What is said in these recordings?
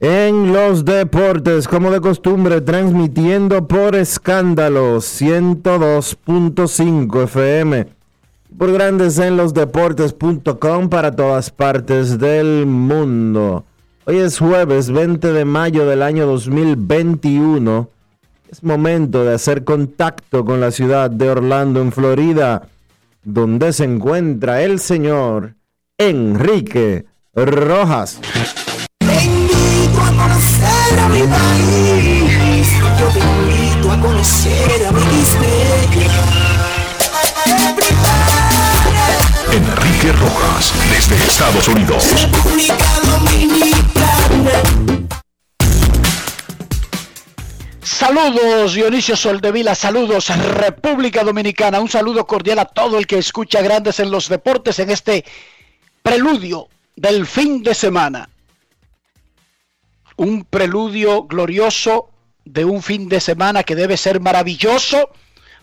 en los Deportes, como de costumbre, transmitiendo por escándalo 102.5 FM. Por Grandes en los Deportes.com para todas partes del mundo. Hoy es jueves 20 de mayo del año 2021. Es momento de hacer contacto con la ciudad de Orlando, en Florida, donde se encuentra el señor Enrique Rojas. A conocer a mi país. Yo te invito a conocer a mi Enrique Rojas, desde Estados Unidos. República Dominicana. Saludos Dionisio Soldevila, saludos República Dominicana, un saludo cordial a todo el que escucha Grandes en los Deportes en este preludio del fin de semana. Un preludio glorioso de un fin de semana que debe ser maravilloso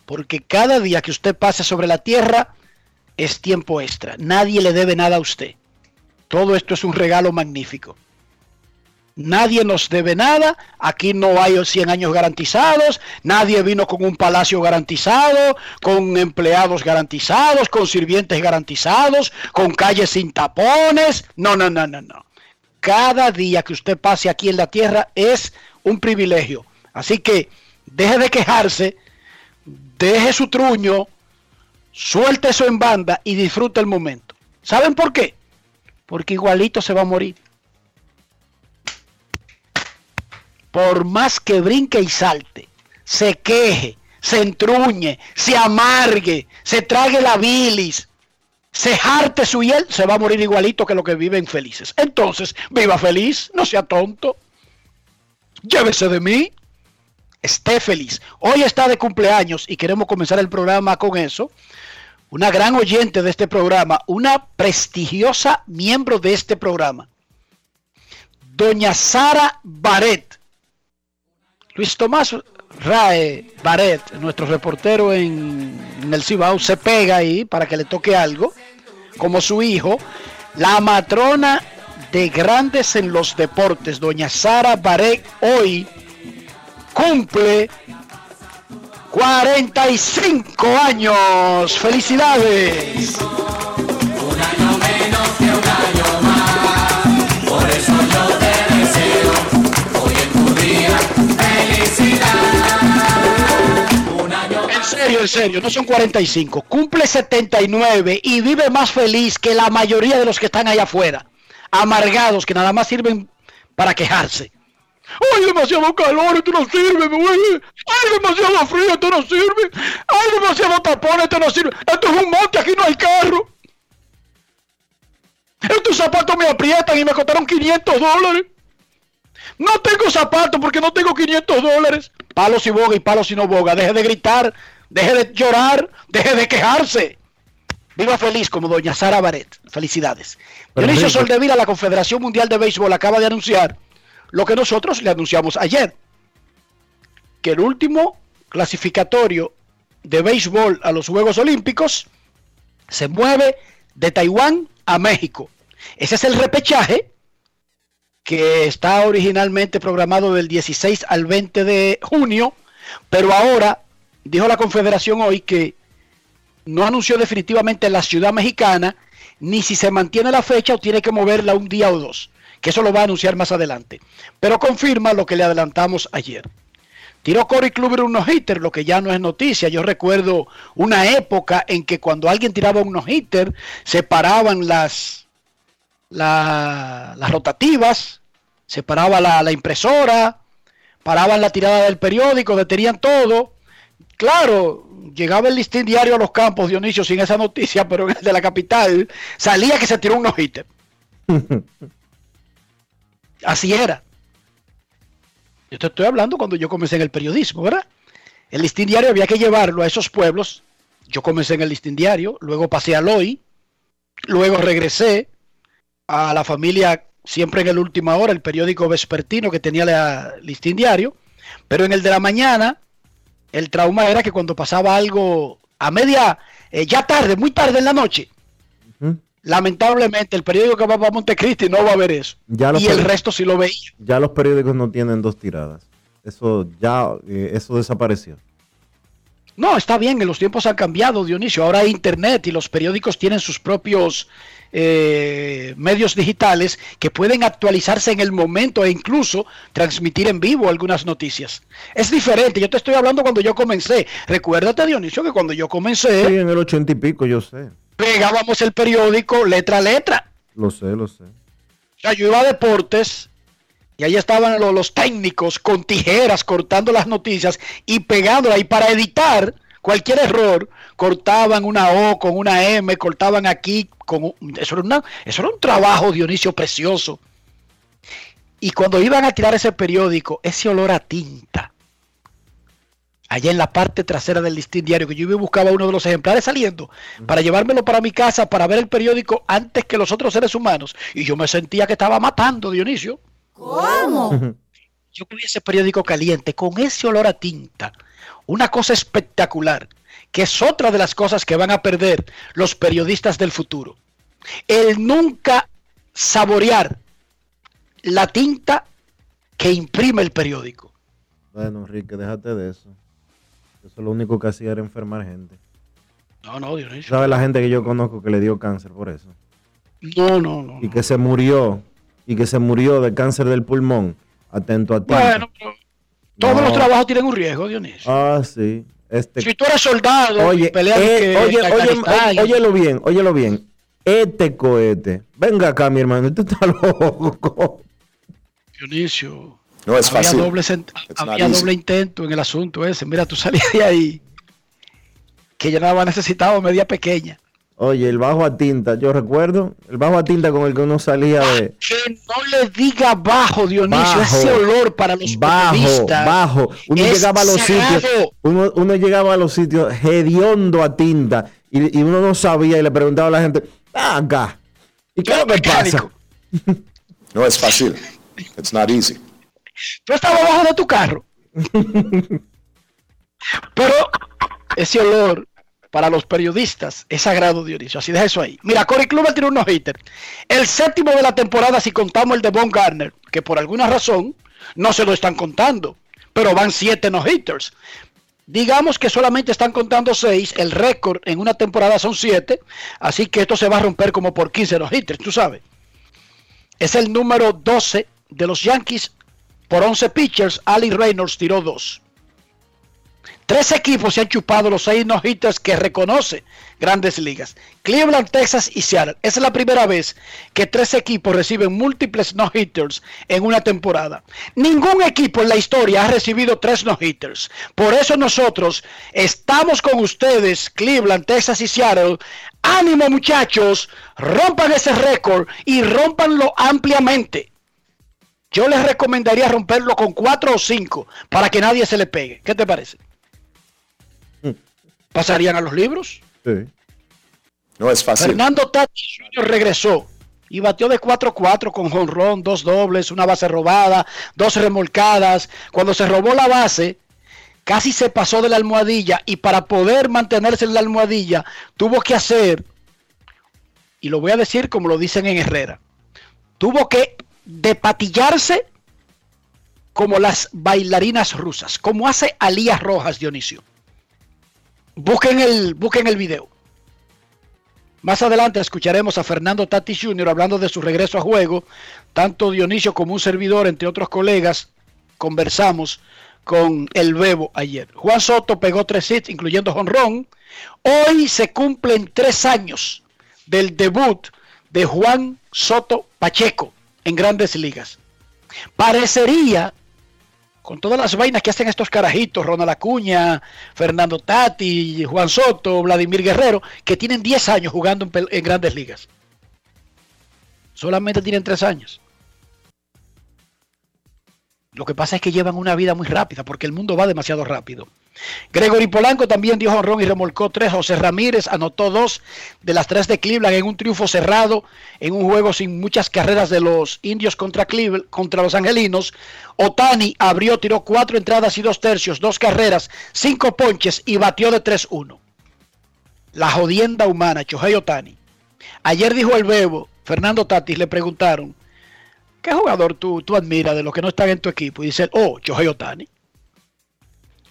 porque cada día que usted pase sobre la tierra es tiempo extra. Nadie le debe nada a usted. Todo esto es un regalo magnífico. Nadie nos debe nada, aquí no hay 100 años garantizados, nadie vino con un palacio garantizado, con empleados garantizados, con sirvientes garantizados, con calles sin tapones. No, no, no, no, no. Cada día que usted pase aquí en la tierra es un privilegio. Así que deje de quejarse, deje su truño, suelte eso en banda y disfrute el momento. ¿Saben por qué? Porque igualito se va a morir. por más que brinque y salte, se queje, se entruñe, se amargue, se trague la bilis, se jarte su hiel, se va a morir igualito que los que viven felices. Entonces, viva feliz, no sea tonto. Llévese de mí. Esté feliz. Hoy está de cumpleaños y queremos comenzar el programa con eso. Una gran oyente de este programa, una prestigiosa miembro de este programa, doña Sara Baret Luis Tomás Rae Baret, nuestro reportero en, en, el Cibao, se pega ahí para que le toque algo, como su hijo, la matrona de grandes en los deportes, doña Sara Baret, hoy cumple 45 años. ¡Felicidades! Serio, en serio, no son 45. Cumple 79 y vive más feliz que la mayoría de los que están allá afuera. Amargados que nada más sirven para quejarse. ¡Ay, demasiado calor! Esto no sirve, huele. ¡Ay, demasiado frío! Esto no sirve. ¡Ay, demasiado tapón! Esto no sirve. Esto es un monte, aquí no hay carro. Estos zapatos me aprietan y me costaron 500 dólares. No tengo zapatos porque no tengo 500 dólares. Palos y boga y palos y no boga. Deje de gritar, deje de llorar, deje de quejarse. Viva feliz como doña Sara Baret. Felicidades. Pero, Dionisio Enrique- Soldevila, la Confederación Mundial de Béisbol, acaba de anunciar lo que nosotros le anunciamos ayer. Que el último clasificatorio de béisbol a los Juegos Olímpicos se mueve de Taiwán a México. Ese es el repechaje que está originalmente programado del 16 al 20 de junio, pero ahora dijo la Confederación hoy que no anunció definitivamente la ciudad mexicana, ni si se mantiene la fecha o tiene que moverla un día o dos, que eso lo va a anunciar más adelante. Pero confirma lo que le adelantamos ayer. Tiró Corey Kluber un no-hitter, lo que ya no es noticia. Yo recuerdo una época en que cuando alguien tiraba un no-hitter, se paraban las, la- las rotativas, se paraba la, la impresora, paraban la tirada del periódico, detenían todo. Claro, llegaba el listín diario a los campos, Dionisio, sin esa noticia, pero en el de la capital salía que se tiró un no-hitter. Así era. Yo te estoy hablando cuando yo comencé en el periodismo, ¿verdad? El listín diario había que llevarlo a esos pueblos. Yo comencé en el listín diario, luego pasé al hoy, luego regresé a la familia siempre en el última hora, el periódico vespertino que tenía la listín diario, pero en el de la mañana el trauma era que cuando pasaba algo a media, eh, ya tarde, muy tarde en la noche, lamentablemente el periódico que va para Montecristi no va a ver eso. Ya y el resto sí lo veía. Ya los periódicos no tienen dos tiradas. Eso ya, eh, eso desapareció. No, está bien, en los tiempos han cambiado, Dionisio. Ahora hay internet y los periódicos tienen sus propios eh, medios digitales que pueden actualizarse en el momento e incluso transmitir en vivo algunas noticias. Es diferente, yo te estoy hablando cuando yo comencé. Recuérdate, Dionisio, que cuando yo comencé, Sí, en el ochenta y pico, yo sé. pegábamos el periódico letra a letra. Lo sé, lo sé. O sea, yo iba a deportes y ahí estaban lo- los, técnicos con tijeras cortando las noticias y pegándolas. Y para editar cualquier error, cortaban una O con una M, cortaban aquí con un- eso, era una- eso era un trabajo, Dionisio, precioso. Y cuando iban a tirar ese periódico, ese olor a tinta, allá en la parte trasera del listín diario, que yo iba y buscaba uno de los ejemplares saliendo para llevármelo para mi casa para ver el periódico antes que los otros seres humanos. Y yo me sentía que estaba matando, Dionisio. Yo que vi ese periódico caliente con ese olor a tinta, una cosa espectacular, que es otra de las cosas que van a perder los periodistas del futuro. El nunca saborear la tinta que imprime el periódico. Bueno, Enrique, déjate de eso. Eso lo único que hacía era enfermar gente. No, no, Dionisio. ¿Sabes la gente que yo conozco que le dio cáncer por eso? No, no, no. Y que se murió, y que se murió de cáncer del pulmón. Atento a ti. Bueno, pero todos No. los trabajos tienen un riesgo, Dionisio. Ah, sí. Este, Si tú eres soldado oye, y peleas eh, que- oye, oye, óyelo bien, óyelo bien. Este cohete. Venga acá, mi hermano. Usted está loco. Dionisio, No es había, fácil. doble, había easy. doble intento en el asunto ese. Mira, tú salías de ahí que ya nada más necesitaba media pequeña. Oye, el bajo a tinta, yo recuerdo, el bajo a tinta con el que uno salía de Que no le diga bajo, Dionisio, Bajo, ese olor para los bajo, periodistas bajo. Uno llegaba a los sagrado. sitios, uno, uno llegaba a los sitios hediondo a tinta y, y uno no sabía y le preguntaba a la gente, "Ah, acá, ¿y qué es lo que pasa? No es fácil. It's not easy. Tú estabas abajo de tu carro. Pero ese olor para los periodistas es sagrado, Dionisio. Así deja eso ahí. Mira, Corey Kluber tiene un no-hitter. El séptimo de la temporada, si contamos el de Von Garner, que por alguna razón no se lo están contando, pero van siete no-hitters. Digamos que solamente están contando seis, el récord en una temporada son siete, así que esto se va a romper como por 15 no-hitters, tú sabes. Es el número 12 de los Yankees por 11 pitchers. Ali Reynolds tiró dos. Tres equipos se han chupado los seis no-hitters que reconoce Grandes Ligas. Cleveland, Texas y Seattle. Esa es la primera vez que tres equipos reciben múltiples no-hitters en una temporada. Ningún equipo en la historia ha recibido tres no-hitters. Por eso nosotros estamos con ustedes, Cleveland, Texas y Seattle. Ánimo muchachos, rompan ese récord y rompanlo ampliamente. Yo les recomendaría romperlo con cuatro o cinco para que nadie se le pegue. ¿Qué te parece? ¿Pasarían a los libros? Sí. No es fácil. Fernando Tatis Jr. regresó y batió de 4-4 con jonrón, dos dobles, una base robada, dos remolcadas. Cuando se robó la base, casi se pasó de la almohadilla y para poder mantenerse en la almohadilla tuvo que hacer, y lo voy a decir como lo dicen en Herrera, tuvo que depatillarse como las bailarinas rusas, como hace Alías Rojas Dionisio. Busquen el, busquen el video. Más adelante escucharemos a Fernando Tatis Jr. hablando de su regreso a juego. Tanto Dionisio como un servidor, entre otros colegas, conversamos con el Bebo ayer. Juan Soto pegó tres hits, incluyendo jonrón. Hoy se cumplen tres años del debut de Juan Soto Pacheco en grandes ligas. Parecería, con todas las vainas que hacen estos carajitos, Ronald Acuña, Fernando Tati, Juan Soto, Vladimir Guerrero, que tienen 10 años jugando en, grandes ligas. Solamente tienen 3 años. Lo que pasa es que llevan una vida muy rápida porque el mundo va demasiado rápido. Gregory Polanco también dio honrón y remolcó tres. José Ramírez anotó dos de las tres de Cleveland en un triunfo cerrado en un juego sin muchas carreras de los indios contra Cleveland, contra los angelinos. Otani abrió, tiró cuatro entradas y dos tercios, dos carreras, cinco ponches y batió de 3-1. La jodienda humana, Chohei Otani. Ayer dijo el Bebo, Fernando Tatis, le preguntaron, ¿qué jugador tú, tú admiras de los que no están en tu equipo? Y dice, él, oh, Chohei Otani.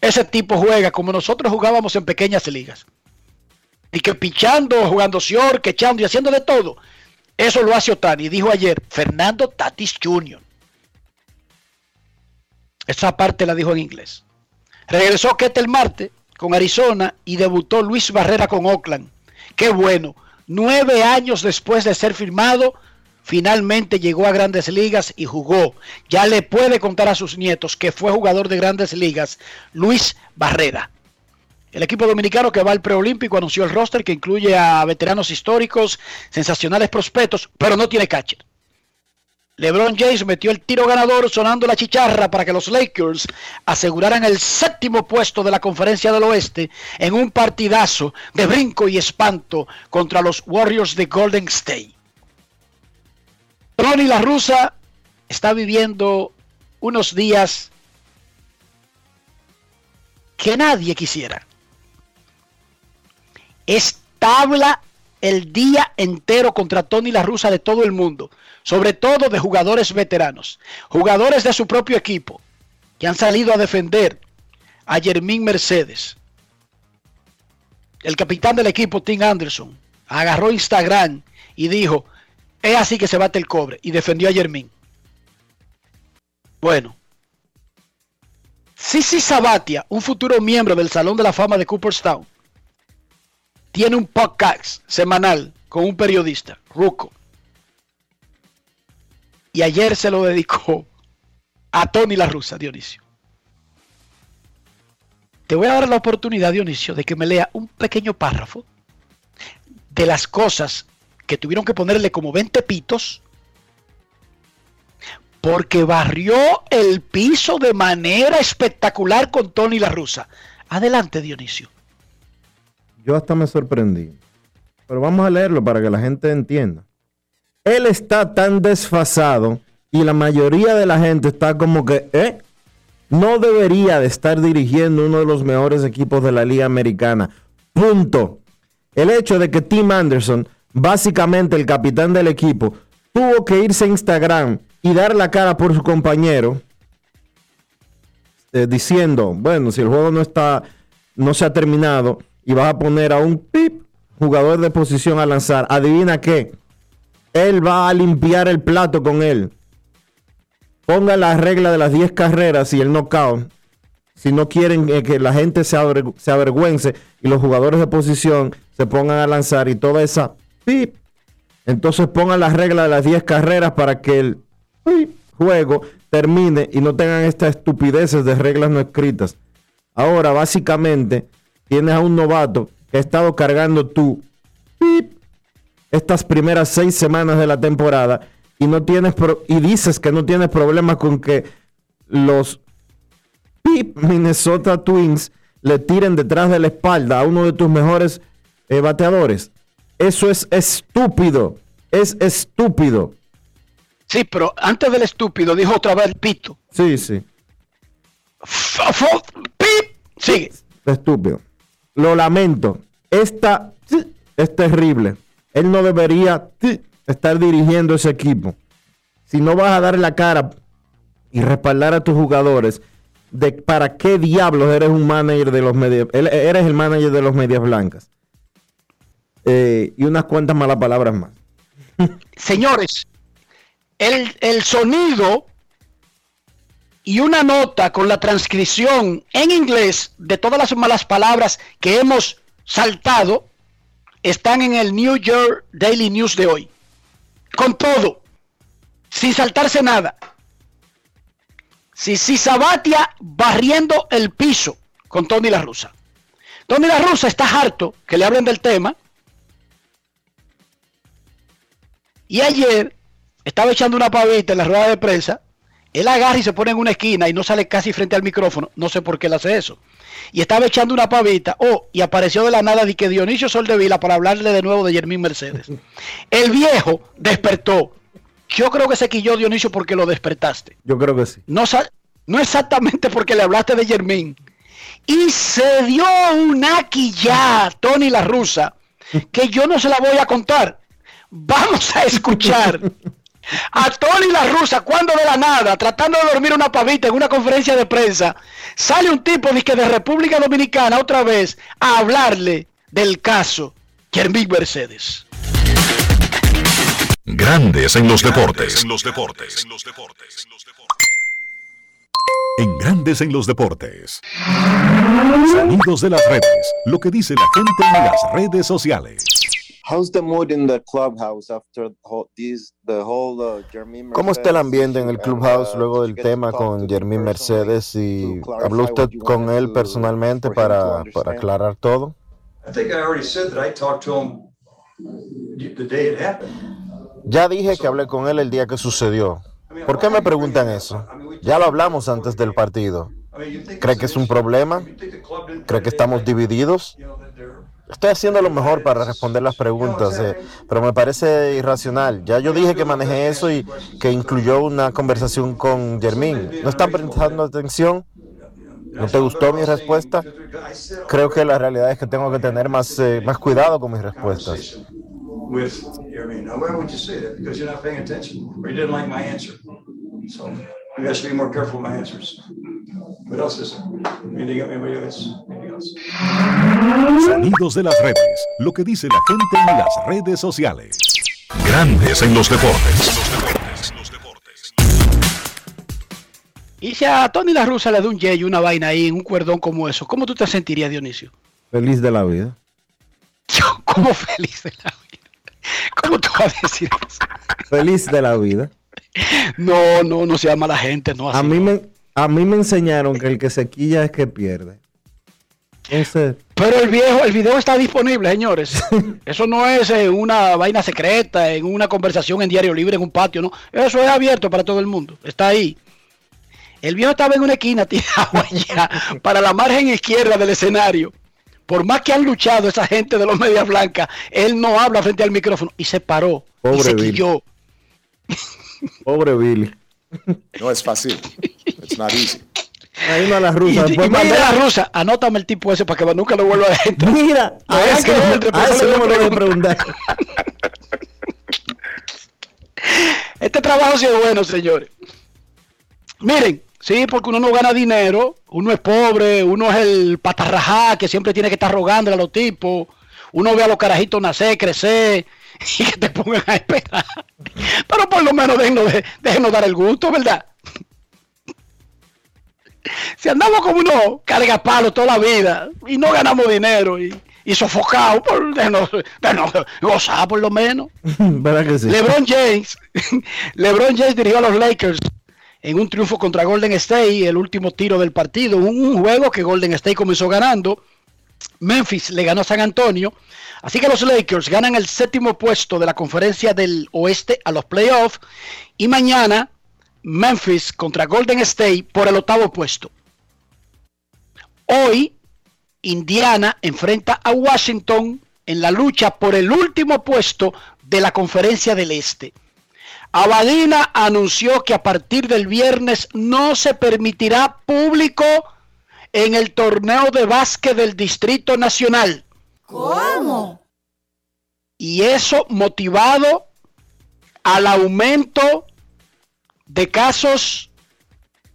Ese tipo juega como nosotros jugábamos en pequeñas ligas. Y que pichando, jugando short, que echando y haciendo de todo. Eso lo hace Otani. Dijo ayer Fernando Tatis Jr. Esa parte la dijo en inglés. Regresó Ketel Marte con Arizona y debutó Luis Barrera con Oakland. Qué bueno. Nueve años después de ser firmado, finalmente llegó a grandes ligas y jugó. Ya le puede contar a sus nietos que fue jugador de grandes ligas, Luis Barrera. El equipo dominicano que va al preolímpico anunció el roster que incluye a veteranos históricos, sensacionales prospectos, pero no tiene catcher. LeBron James metió el tiro ganador sonando la chicharra para que los Lakers aseguraran el séptimo puesto de la conferencia del oeste en un partidazo de brinco y espanto contra los Warriors de Golden State. Tony La Rusa está viviendo unos días que nadie quisiera. Es tabla el día entero contra Tony La Rusa de todo el mundo, sobre todo de jugadores veteranos, jugadores de su propio equipo, que han salido a defender a Jermín Mercedes. El capitán del equipo, Tim Anderson, agarró Instagram y dijo, es así que se bate el cobre, y defendió a Jermín. Bueno, Sisi Sabatia, un futuro miembro del Salón de la Fama de Cooperstown, tiene un podcast semanal con un periodista, Ruco. Y ayer se lo dedicó a Tony La Rusa, Dionisio. Te voy a dar la oportunidad, Dionisio, de que me lea un pequeño párrafo de las cosas que tuvieron que ponerle como 20 pitos porque barrió el piso de manera espectacular con Tony La Rusa. Adelante, Dionisio. Yo hasta me sorprendí. Pero vamos a leerlo para que la gente entienda. Él está tan desfasado y la mayoría de la gente está como que, ¿eh? No debería de estar dirigiendo uno de los mejores equipos de la Liga Americana. Punto. El hecho de que Tim Anderson, básicamente el capitán del equipo, tuvo que irse a Instagram y dar la cara por su compañero, eh, diciendo, bueno, si el juego no está, no se ha terminado y vas a poner a un pip jugador de posición a lanzar, adivina qué, él va a limpiar el plato con él. Ponga la regla de las 10 carreras y el knockout. Si no quieren eh, que la gente se, aver- se avergüence y los jugadores de posición se pongan a lanzar y toda esa entonces pongan la regla de las 10 carreras para que el juego termine y no tengan estas estupideces de reglas no escritas. Ahora, básicamente, tienes a un novato que ha estado cargando pip estas primeras seis semanas de la temporada y no tienes pro- y dices que no tienes problemas con que los Minnesota Twins le tiren detrás de la espalda a uno de tus mejores eh, bateadores. Eso es estúpido. Es estúpido. Sí, pero antes del estúpido dijo otra vez pito. Sí, sí. F- fo- pip. Sigue. Estúpido. Lo lamento. Esta es terrible. Él no debería estar dirigiendo ese equipo. Si no vas a dar la cara y respaldar a tus jugadores, de para qué diablos eres un manager de los medias, eres el manager de los medias blancas. Eh, y unas cuantas malas palabras más. Señores, el, el sonido y una nota con la transcripción en inglés de todas las malas palabras que hemos saltado están en el New York Daily News de hoy. Con todo, sin saltarse nada. Si, si Sabatia barriendo el piso con Tony La Russa. Tony La Russa está harto que le hablen del tema. Y ayer estaba echando una pavita en la rueda de prensa. Él agarra y se pone en una esquina y no sale casi frente al micrófono. No sé por qué él hace eso. Y estaba echando una pavita. Oh, y apareció de la nada de que Dionisio Soldevila para hablarle de nuevo de Yermín Mercedes. El viejo despertó. Yo creo que se quilló Dionisio porque lo despertaste. Yo creo que sí. No, no exactamente porque le hablaste de Yermín. Y se dio una quillá, Tony la rusa, que yo no se la voy a contar. Vamos a escuchar a Tony la rusa cuando de la nada, tratando de dormir una pavita en una conferencia de prensa, sale un tipo de, de República Dominicana otra vez a hablarle del caso Yermín Mercedes. Grandes en los deportes. En los deportes. En los deportes. En Grandes en los deportes. Sonidos de las redes. Lo que dice la gente en las redes sociales. How's the mood in the clubhouse after the whole, this, the whole uh, Jermaine ¿Cómo está el Mercedes ambiente en el and, clubhouse uh, luego del tema con Jermín Mercedes y habló usted con él personalmente para, para aclarar todo? I think I already said that I talked to him the day it happened. Ya dije que hablé con él el día que sucedió. ¿Por qué me preguntan eso? Ya lo hablamos antes del partido. ¿Cree que es un problema? ¿Cree que estamos divididos? Estoy haciendo lo mejor para responder las preguntas, eh, pero me parece irracional. Ya yo dije que manejé eso y que incluyó una conversación con Jermín. ¿No están prestando atención? ¿No te gustó mi respuesta? I said all Creo que la realidad es que tengo que tener más, eh, más cuidado con mis respuestas. conversation with Jermaine. Now, why would you say that? Because you're not paying attention, or you didn't like my answer. So I should be more careful with my answers. What else is there? Anything, anybody else? Anything else? Sonidos de las redes. Lo que dice la gente en las redes sociales. Grandes en los deportes. Y si a Tony la rusa le da un yey, una vaina ahí, un cuerdón como eso, ¿cómo tú te sentirías, Dionisio? Feliz de la vida. Yo como feliz de la vida. ¿Cómo tú vas a decir eso? Feliz de la vida. No, no, no se llama la gente, no así. A mí me, a mí me enseñaron que el que se quilla es que pierde. Entonces, Pero el viejo, el video está disponible, señores. Eso no es en una vaina secreta, en una conversación en diario libre, en un patio, no. Eso es abierto para todo el mundo. Está ahí. El viejo estaba en una esquina tirado allá, para la margen izquierda del escenario. Por más que han luchado esa gente de los medias blancas, él no habla frente al micrófono y se paró. y se quilló. Pobre Billy. No es fácil. It's not easy. Ahí no a la Y, rusa. y mandé mira, a la rusa, anótame el tipo ese para que nunca lo vuelva a entrar. mira, a a eso no me lo voy a preguntar. Este trabajo sí es bueno, señores. Miren, sí, porque uno no gana dinero, uno es pobre, uno es el patarrajá que siempre tiene que estar rogándole a los tipos, uno ve a los carajitos nacer, crecer y que te pongan a esperar. Pero por lo menos déjenos, déjenos dar el gusto, ¿verdad? Si andamos como unos cargapalos toda la vida y no ganamos dinero y, y sofocados, pues déjenos, déjenos gozar por lo menos. ¿Verdad que sí? LeBron James, LeBron James dirigió a los Lakers en un triunfo contra Golden State, el último tiro del partido, un, un juego que Golden State comenzó ganando. Memphis le ganó a San Antonio, así que los Lakers ganan el séptimo puesto de la conferencia del oeste a los playoffs y mañana Memphis contra Golden State por el octavo puesto. Hoy Indiana enfrenta a Washington en la lucha por el último puesto de la conferencia del Este. Abadina anunció que a partir del viernes no se permitirá público en el torneo de básquet del Distrito Nacional. ¿Cómo? Y eso motivado al aumento de casos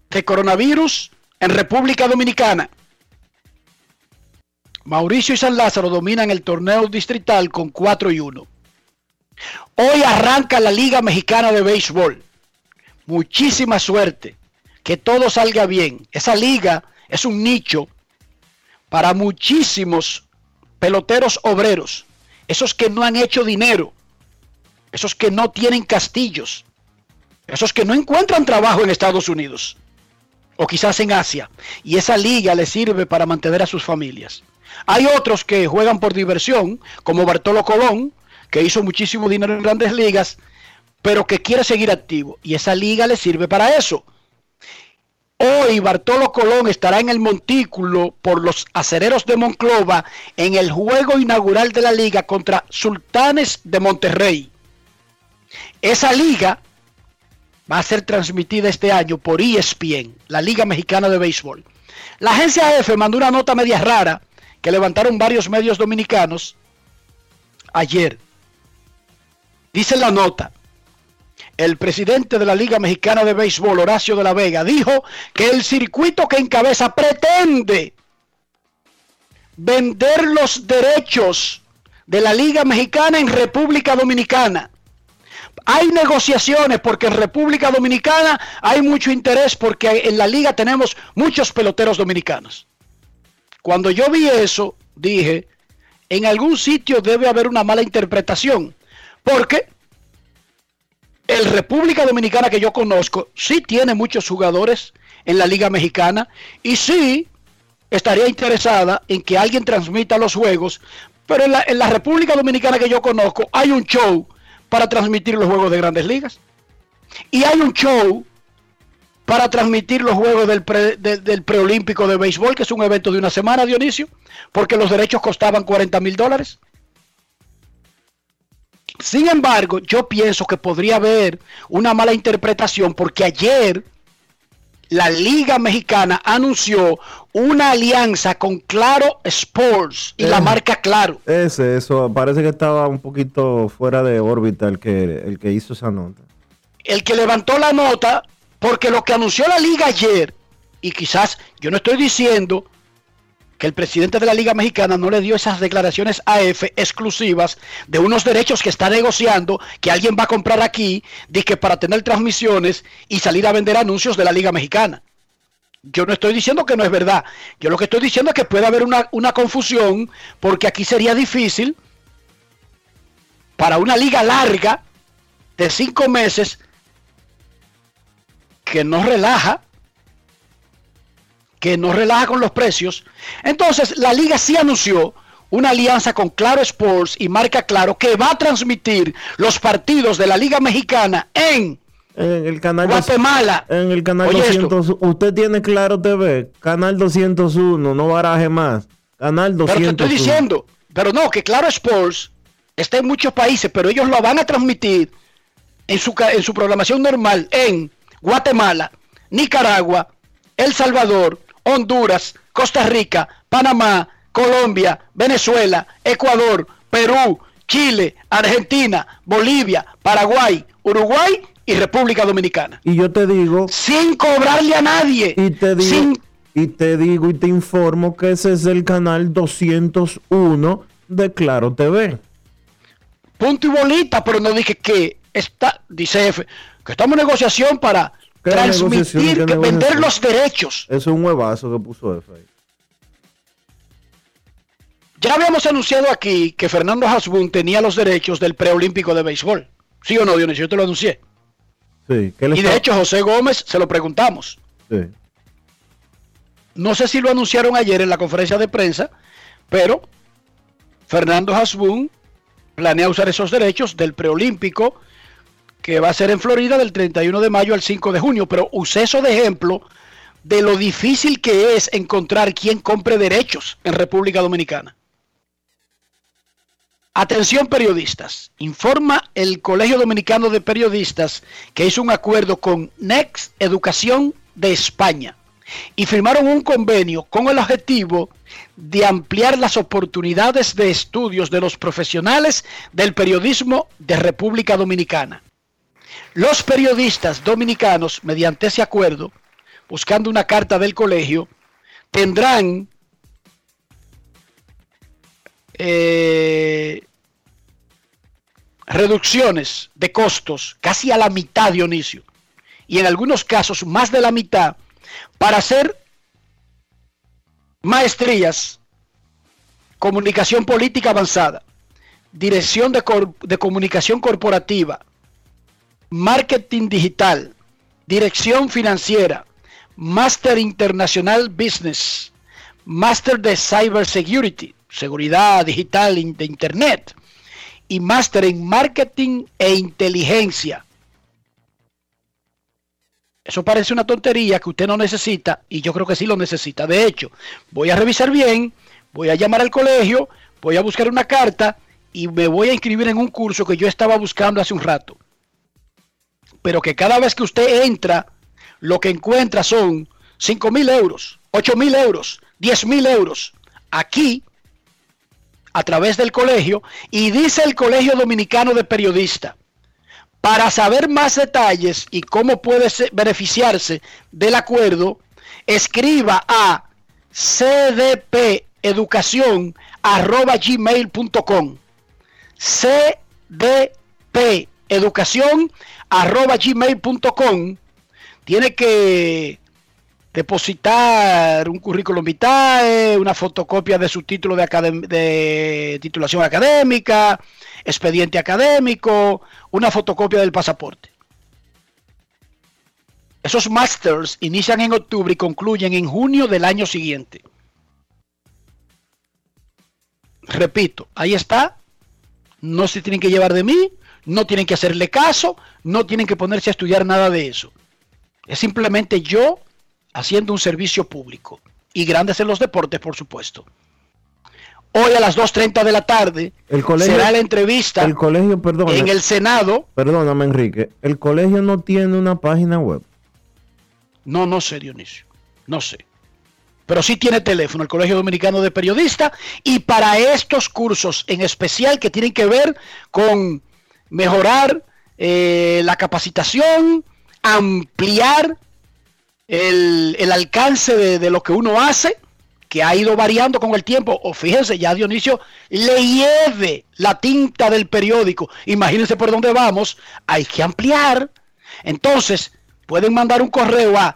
de coronavirus en República Dominicana. Mauricio y San Lázaro dominan el torneo distrital con 4 y 1. Hoy arranca la Liga Mexicana de Béisbol. Muchísima suerte. Que todo salga bien. Esa liga es un nicho para muchísimos peloteros obreros. Esos que no han hecho dinero. Esos que no tienen castillos. Esos que no encuentran trabajo en Estados Unidos. O quizás en Asia. Y esa liga les sirve para mantener a sus familias. Hay otros que juegan por diversión, como Bartolo Colón, que hizo muchísimo dinero en grandes ligas, pero que quiere seguir activo. Y esa liga le sirve para eso. Hoy Bartolo Colón estará en el montículo por los acereros de Monclova en el juego inaugural de la liga contra Sultanes de Monterrey. Esa liga va a ser transmitida este año por E ESPN, la Liga Mexicana de Béisbol. La agencia F mandó una nota media rara que levantaron varios medios dominicanos ayer. Dice la nota, el presidente de la Liga Mexicana de Béisbol, Horacio de la Vega, dijo que el circuito que encabeza pretende vender los derechos de la Liga Mexicana en República Dominicana. Hay negociaciones porque en República Dominicana hay mucho interés porque en la liga tenemos muchos peloteros dominicanos. Cuando yo vi eso, dije, en algún sitio debe haber una mala interpretación, porque el República Dominicana que yo conozco sí tiene muchos jugadores en la Liga Mexicana y sí estaría interesada en que alguien transmita los juegos, pero en la, en la República Dominicana que yo conozco hay un show para transmitir los juegos de grandes ligas y hay un show para transmitir los juegos del, pre, de, del preolímpico de béisbol, que es un evento de una semana, Dionisio, porque los derechos costaban 40 mil dólares. Sin embargo, yo pienso que podría haber una mala interpretación porque ayer la Liga Mexicana anunció una alianza con Claro Sports y eh, la marca Claro. Ese, eso, parece que estaba un poquito fuera de órbita el que, el que hizo esa nota. El que levantó la nota porque lo que anunció la liga ayer, y quizás yo no estoy diciendo que el presidente de la Liga Mexicana no le dio esas declaraciones a F exclusivas de unos derechos que está negociando, que alguien va a comprar aquí, de que para tener transmisiones y salir a vender anuncios de la Liga Mexicana. Yo no estoy diciendo que no es verdad. Yo lo que estoy diciendo es que puede haber una, una confusión, porque aquí sería difícil para una liga larga de cinco meses que no relaja, que no relaja con los precios. Entonces, la liga sí anunció una alianza con Claro Sports y Marca Claro que va a transmitir los partidos de la Liga Mexicana en, en el canal Guatemala. En el canal Oye 200. Usted tiene Claro TV, canal 201, no baraje más. Canal 201. Pero te estoy diciendo, pero no, que Claro Sports está en muchos países, pero ellos lo van a transmitir en su, en su programación normal en Guatemala, Nicaragua, El Salvador, Honduras, Costa Rica, Panamá, Colombia, Venezuela, Ecuador, Perú, Chile, Argentina, Bolivia, Paraguay, Uruguay y República Dominicana. Y yo te digo. Sin cobrarle a nadie. Y te digo. Sin... Y te digo y te informo que ese es el canal 201 de Claro TV. Punto y bolita, pero no dije que está, dice F, que estamos en negociación para transmitir, que vender los derechos. Eso es un huevazo que puso F ahí. Ya habíamos anunciado aquí que Fernando Hasbun tenía los derechos del preolímpico de béisbol. ¿Sí o no, Dionisio? Yo te lo anuncié. Sí. y está... de hecho, José Gómez se lo preguntamos. Sí. No sé si lo anunciaron ayer en la conferencia de prensa, pero Fernando Hasbun planea usar esos derechos del preolímpico que va a ser en Florida del 31 de mayo al 5 de junio, pero usé eso de ejemplo de lo difícil que es encontrar quien compre derechos en República Dominicana. Atención periodistas, informa el Colegio Dominicano de Periodistas que hizo un acuerdo con Next Educación de España y firmaron un convenio con el objetivo de ampliar las oportunidades de estudios de los profesionales del periodismo de República Dominicana. Los periodistas dominicanos, mediante ese acuerdo, buscando una carta del colegio, tendrán eh, reducciones de costos casi a la mitad, Dionisio, y en algunos casos más de la mitad, para hacer maestrías, comunicación política avanzada, dirección de, de comunicación corporativa, marketing digital, dirección financiera, máster internacional business, máster de cybersecurity, seguridad digital de internet y máster en marketing e inteligencia. Eso parece una tontería que usted no necesita y yo creo que sí lo necesita. De hecho, voy a revisar bien, voy a llamar al colegio, voy a buscar una carta y me voy a inscribir en un curso que yo estaba buscando hace un rato. Pero que cada vez que usted entra, lo que encuentra son 5 mil euros, 8 mil euros, 10 mil euros. Aquí, a través del colegio, y dice el Colegio Dominicano de Periodistas, para saber más detalles y cómo puede se- beneficiarse del acuerdo, escriba a cdpeducación.gmail.com cdpeducación.gmail.com Tiene que depositar un currículum vitae, una fotocopia de su título de, de titulación académica, expediente académico, una fotocopia del pasaporte. Esos masters inician en octubre y concluyen en junio del año siguiente. Repito, ahí está. No se tienen que llevar de mí, no tienen que hacerle caso, no tienen que ponerse a estudiar nada de eso. Es simplemente yo haciendo un servicio público. Y grandes en los deportes, por supuesto. Hoy a las 2.30 de la tarde El colegio, será la entrevista el colegio, en el Senado. perdóname Enrique, el colegio no tiene una página web. No, no sé, Dionisio. No sé. Pero sí tiene teléfono el Colegio Dominicano de Periodistas y para estos cursos en especial que tienen que ver con mejorar eh, la capacitación, ampliar el, el alcance de, de lo que uno hace, que ha ido variando con el tiempo. O fíjense, ya Dionisio le lleve la tinta del periódico. Imagínense por dónde vamos. Hay que ampliar. Entonces, pueden mandar un correo a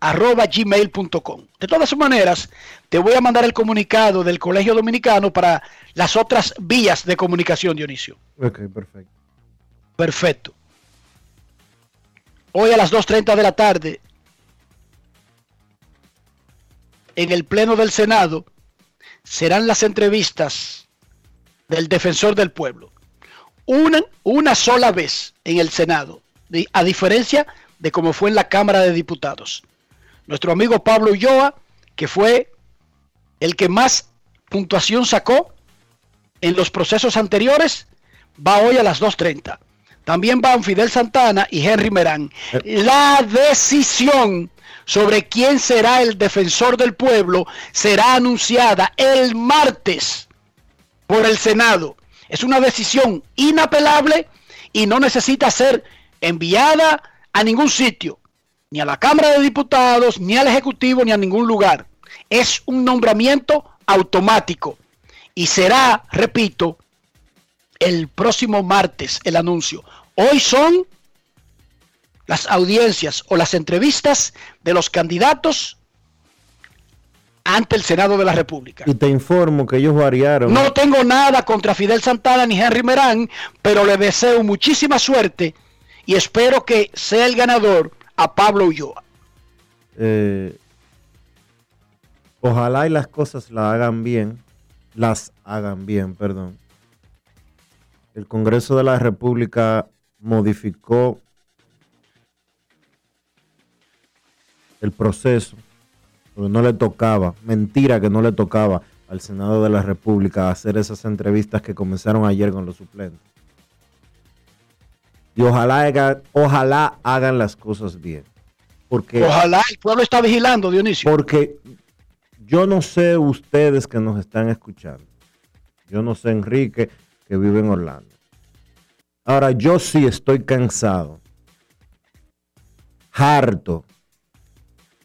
cdpeducación.gmail.com. De todas maneras, te voy a mandar el comunicado del Colegio Dominicano para las otras vías de comunicación, Dionisio. Ok, perfecto. Perfecto. Hoy a las 2.30 de la tarde, en el Pleno del Senado, serán las entrevistas del defensor del pueblo. Una, una sola vez en el Senado, a diferencia de como fue en la Cámara de Diputados. Nuestro amigo Pablo Ulloa, que fue el que más puntuación sacó en los procesos anteriores, va hoy a las 2.30. También van Fidel Santana y Henry Merán. La decisión sobre quién será el defensor del pueblo será anunciada el martes por el Senado. Es una decisión inapelable y no necesita ser enviada a ningún sitio, ni a la Cámara de Diputados, ni al Ejecutivo, ni a ningún lugar. Es un nombramiento automático y será, repito, el próximo martes el anuncio. Hoy son las audiencias o las entrevistas de los candidatos ante el Senado de la República. Y te informo que ellos variaron. No tengo nada contra Fidel Santana ni Henry Merán, pero le deseo muchísima suerte y espero que sea el ganador a Pablo Ulloa. Eh, ojalá y las cosas las hagan bien, las hagan bien, perdón. El Congreso de la República modificó el proceso, porque no le tocaba, mentira que no le tocaba al Senado de la República hacer esas entrevistas que comenzaron ayer con los suplentes. Y ojalá, haga- ojalá hagan las cosas bien. Porque, Ojalá el pueblo está vigilando, Dionisio. porque yo no sé ustedes que nos están escuchando. Yo no sé Enrique que vive en Orlando. Ahora, yo sí estoy cansado, harto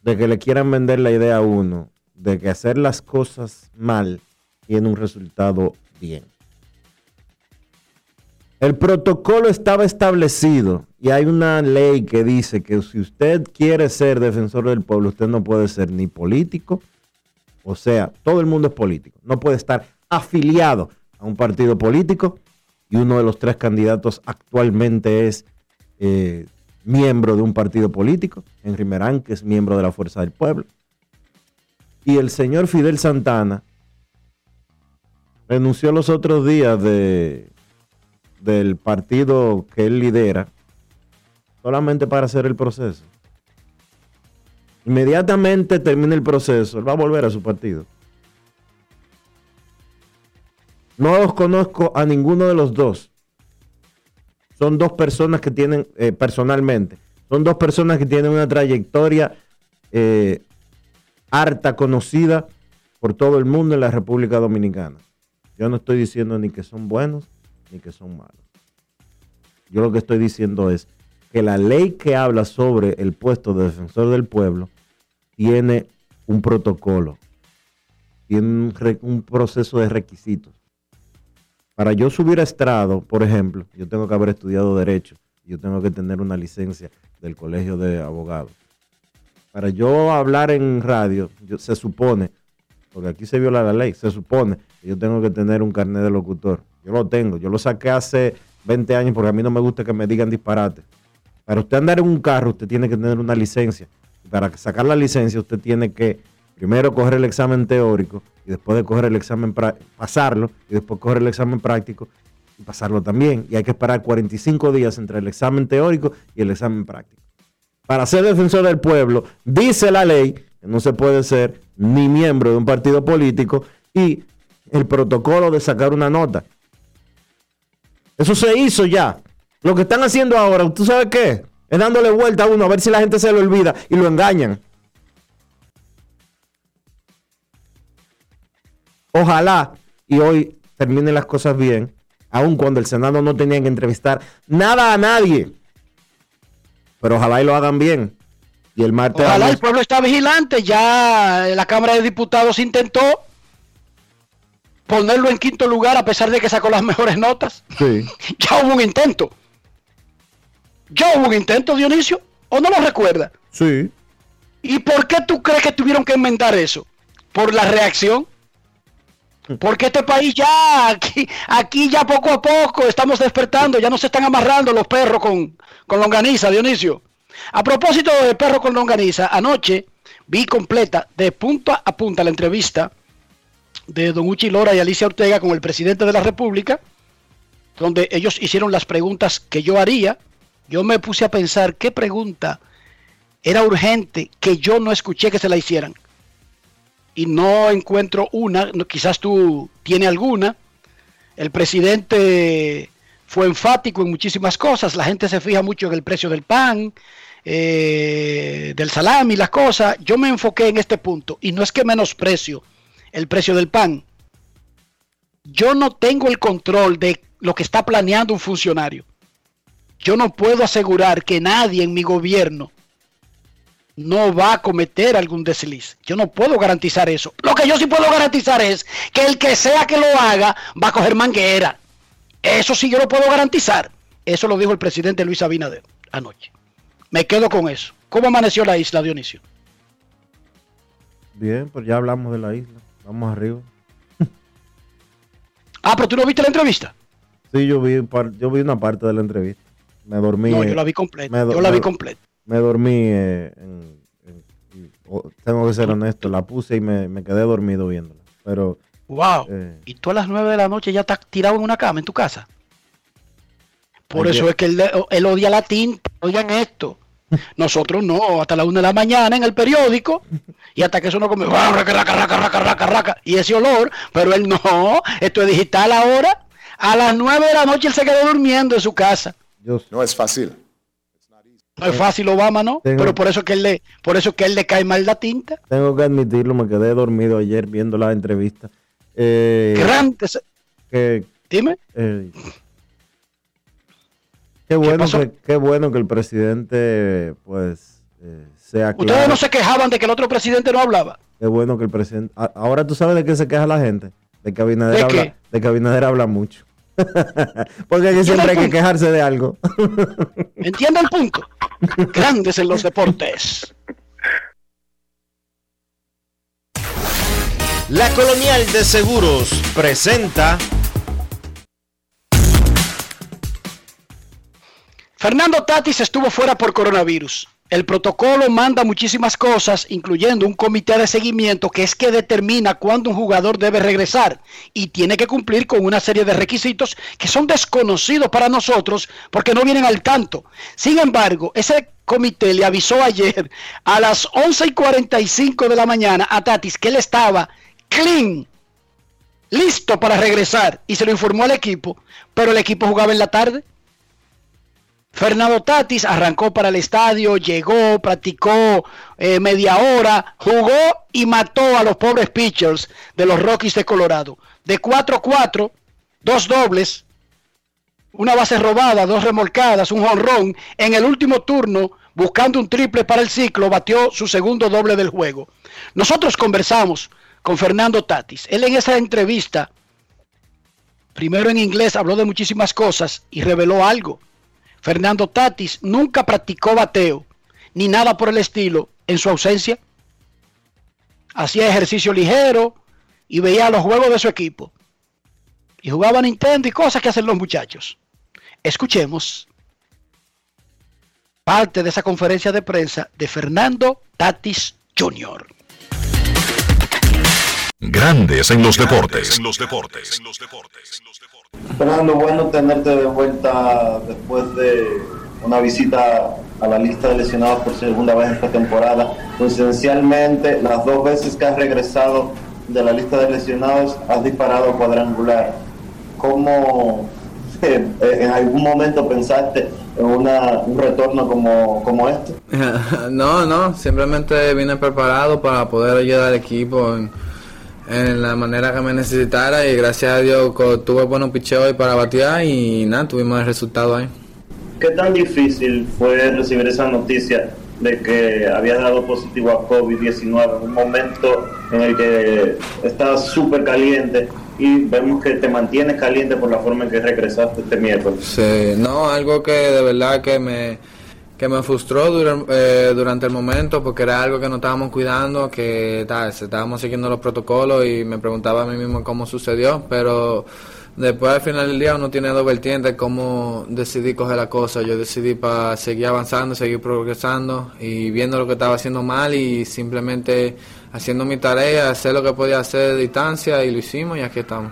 de que le quieran vender la idea a uno de que hacer las cosas mal tiene un resultado bien. El protocolo estaba establecido y hay una ley que dice que si usted quiere ser defensor del pueblo, usted no puede ser ni político, o sea, todo el mundo es político, no puede estar afiliado a un partido político y uno de los tres candidatos actualmente es eh, miembro de un partido político, Henry Merán, que es miembro de la Fuerza del Pueblo. Y el señor Fidel Santana renunció los otros días de, del partido que él lidera solamente para hacer el proceso. Inmediatamente termine el proceso, él va a volver a su partido. No los conozco a ninguno de los dos. Son dos personas que tienen, eh, personalmente, son dos personas que tienen una trayectoria eh, harta, conocida por todo el mundo en la República Dominicana. Yo no estoy diciendo ni que son buenos ni que son malos. Yo lo que estoy diciendo es que la ley que habla sobre el puesto de defensor del pueblo tiene un protocolo, tiene un, proceso de requisitos. Para yo subir a estrado, por ejemplo, yo tengo que haber estudiado Derecho, yo tengo que tener una licencia del Colegio de Abogados. Para yo hablar en radio, se supone, porque aquí se viola la ley, se supone que yo tengo que tener un carnet de locutor. Yo lo tengo, yo lo saqué hace 20 años porque a mí no me gusta que me digan disparate. Para usted andar en un carro, usted tiene que tener una licencia. Y para sacar la licencia, usted tiene que primero coger el examen teórico y después de coger el examen, pasarlo y después coger el examen práctico y pasarlo también. Y hay que esperar 45 días entre el examen teórico y el examen práctico. Para ser defensor del pueblo, dice la ley que no se puede ser ni miembro de un partido político y el protocolo de sacar una nota. Eso se hizo ya. Lo que están haciendo ahora, ¿tú sabes qué? Es dándole vuelta a uno a ver si la gente se lo olvida y lo engañan. Ojalá y hoy terminen las cosas bien, aun cuando el Senado no tenía que entrevistar nada a nadie. Pero ojalá y lo hagan bien. Y el martes... Ojalá el pueblo está vigilante. Ya la Cámara de Diputados intentó ponerlo en quinto lugar a pesar de que sacó las mejores notas. Sí. Ya hubo un intento. Ya hubo un intento, Dionisio. ¿O no lo recuerda? Sí. ¿Y por qué tú crees que tuvieron que enmendar eso? ¿Por la reacción? Porque este país ya, aquí, aquí ya poco a poco estamos despertando, ya no se están amarrando los perros con, con longaniza, Dionisio. A propósito de perro con longaniza, anoche vi completa, de punta a punta, la entrevista de Don Uchi Lora y Alicia Ortega con el presidente de la República, donde ellos hicieron las preguntas que yo haría. Yo me puse a pensar qué pregunta era urgente que yo no escuché que se la hicieran. Y no encuentro una, quizás tú tienes alguna. El presidente fue enfático en muchísimas cosas. La gente se fija mucho en el precio del pan, eh, del salami, las cosas. Yo me enfoqué en este punto. Y no es que menosprecio el precio del pan. Yo no tengo el control de lo que está planeando un funcionario. Yo no puedo asegurar que nadie en mi gobierno no va a cometer algún desliz. Yo no puedo garantizar eso. Lo que yo sí puedo garantizar es que el que sea que lo haga va a coger manguera. Eso sí yo lo puedo garantizar. Eso lo dijo el presidente Luis Abinader anoche. Me quedo con eso. ¿Cómo amaneció la isla, Dionisio? Bien, pues ya hablamos de la isla. Vamos arriba. Ah, pero tú no viste la entrevista. Sí, yo vi, yo vi una parte de la entrevista. Me dormí. No, yo la vi completa. Yo la vi completa. Me dormí. eh, en- en- y- o- tengo que ser honesto. La puse y me, me quedé dormido viéndola. Pero. Wow. eh, Y tú a las 9 de la noche ya estás tirado en una cama en tu casa. Por eso es que él, él odia la tinta. Oigan esto. Nosotros no, hasta la una de la mañana en el periódico y hasta que eso no come, ¡ah, raca, raca, raca, raca, raca, raca, y ese olor, pero él no, esto es digital ahora. A las nueve de la noche él se quedó durmiendo en su casa. No es fácil. No es fácil Obama, ¿no? Tengo- Pero por eso que él le, por eso que él le cae mal la tinta. Tengo que admitirlo, me quedé dormido ayer viendo la entrevista. Eh, Grande. ese- que, Dime. eh, qué, bueno que, qué bueno que el presidente, pues, eh, sea Ustedes claro. no se quejaban de que el otro presidente no hablaba. Qué bueno que el presidente. a- Ahora tú sabes de qué se queja la gente. De que Abinader, ¿De habla, qué? de que Abinader habla mucho. Porque aquí siempre hay que quejarse de algo. ¿Entiende el punto? Grandes en los deportes. La Colonial de Seguros presenta Fernando Tatis estuvo fuera por coronavirus. El protocolo manda muchísimas cosas, incluyendo un comité de seguimiento que es que determina cuándo un jugador debe regresar y tiene que cumplir con una serie de requisitos que son desconocidos para nosotros porque no vienen al tanto. Sin embargo, ese comité le avisó ayer a las 11 y 45 de la mañana a Tatis que él estaba clean, listo para regresar y se lo informó al equipo, pero el equipo jugaba en la tarde. Fernando Tatis arrancó para el estadio, llegó, practicó eh, media hora, jugó y mató a los pobres pitchers de los Rockies de Colorado. De 4-4, dos dobles, una base robada, dos remolcadas, un jonrón. En el último turno, buscando un triple para el ciclo, batió su segundo doble del juego. Nosotros conversamos con Fernando Tatis. Él en esa entrevista, primero en inglés, habló de muchísimas cosas y reveló algo. Fernando Tatis nunca practicó bateo ni nada por el estilo en su ausencia. Hacía ejercicio ligero y veía los juegos de su equipo. Y jugaba Nintendo y cosas que hacen los muchachos. Escuchemos parte de esa conferencia de prensa de Fernando Tatis Jr. Grandes en los deportes. En los deportes. Fernando, bueno tenerte de vuelta después de una visita a la lista de lesionados por segunda vez esta temporada. Coincidencialmente, las dos veces que has regresado de la lista de lesionados, has disparado cuadrangular. ¿Cómo eh, en algún momento pensaste en una, un retorno como, como este? no, no, simplemente vine preparado para poder ayudar al equipo en, en la manera que me necesitara y gracias a Dios tuve buenos picheos para batear y nada, tuvimos el resultado ahí. ¿Qué tan difícil fue recibir esa noticia de que habías dado positivo a COVID-19 en un momento en el que estás súper caliente y vemos que te mantienes caliente por la forma en que regresaste este miércoles? Sí, no, algo que de verdad que me, que me frustró eh, durante el momento porque era algo que no estábamos cuidando, que tal, estábamos siguiendo los protocolos y me preguntaba a mí mismo cómo sucedió, pero después al final del día uno tiene dos vertientes cómo decidí coger la cosa. Yo decidí para seguir avanzando, seguir progresando y viendo lo que estaba haciendo mal y simplemente haciendo mi tarea, hacer lo que podía hacer de distancia y lo hicimos y aquí estamos.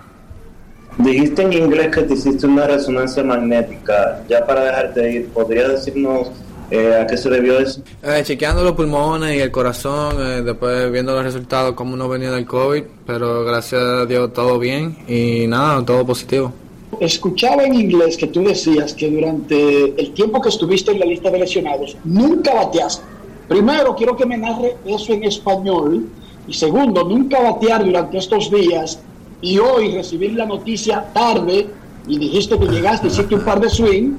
Dijiste en inglés que te hiciste una resonancia magnética. Ya para dejarte ir, ¿podrías decirnos eh, a qué se debió eso? Eh, chequeando los pulmones y el corazón, eh, después viendo los resultados, cómo no venía del COVID, pero gracias a Dios todo bien y nada, todo positivo. Escuchaba en inglés que tú decías que durante el tiempo que estuviste en la lista de lesionados nunca bateaste. Primero, quiero que me narre eso en español. Y segundo, nunca batear durante estos días y hoy recibir la noticia tarde y dijiste que llegaste, hiciste un par de swing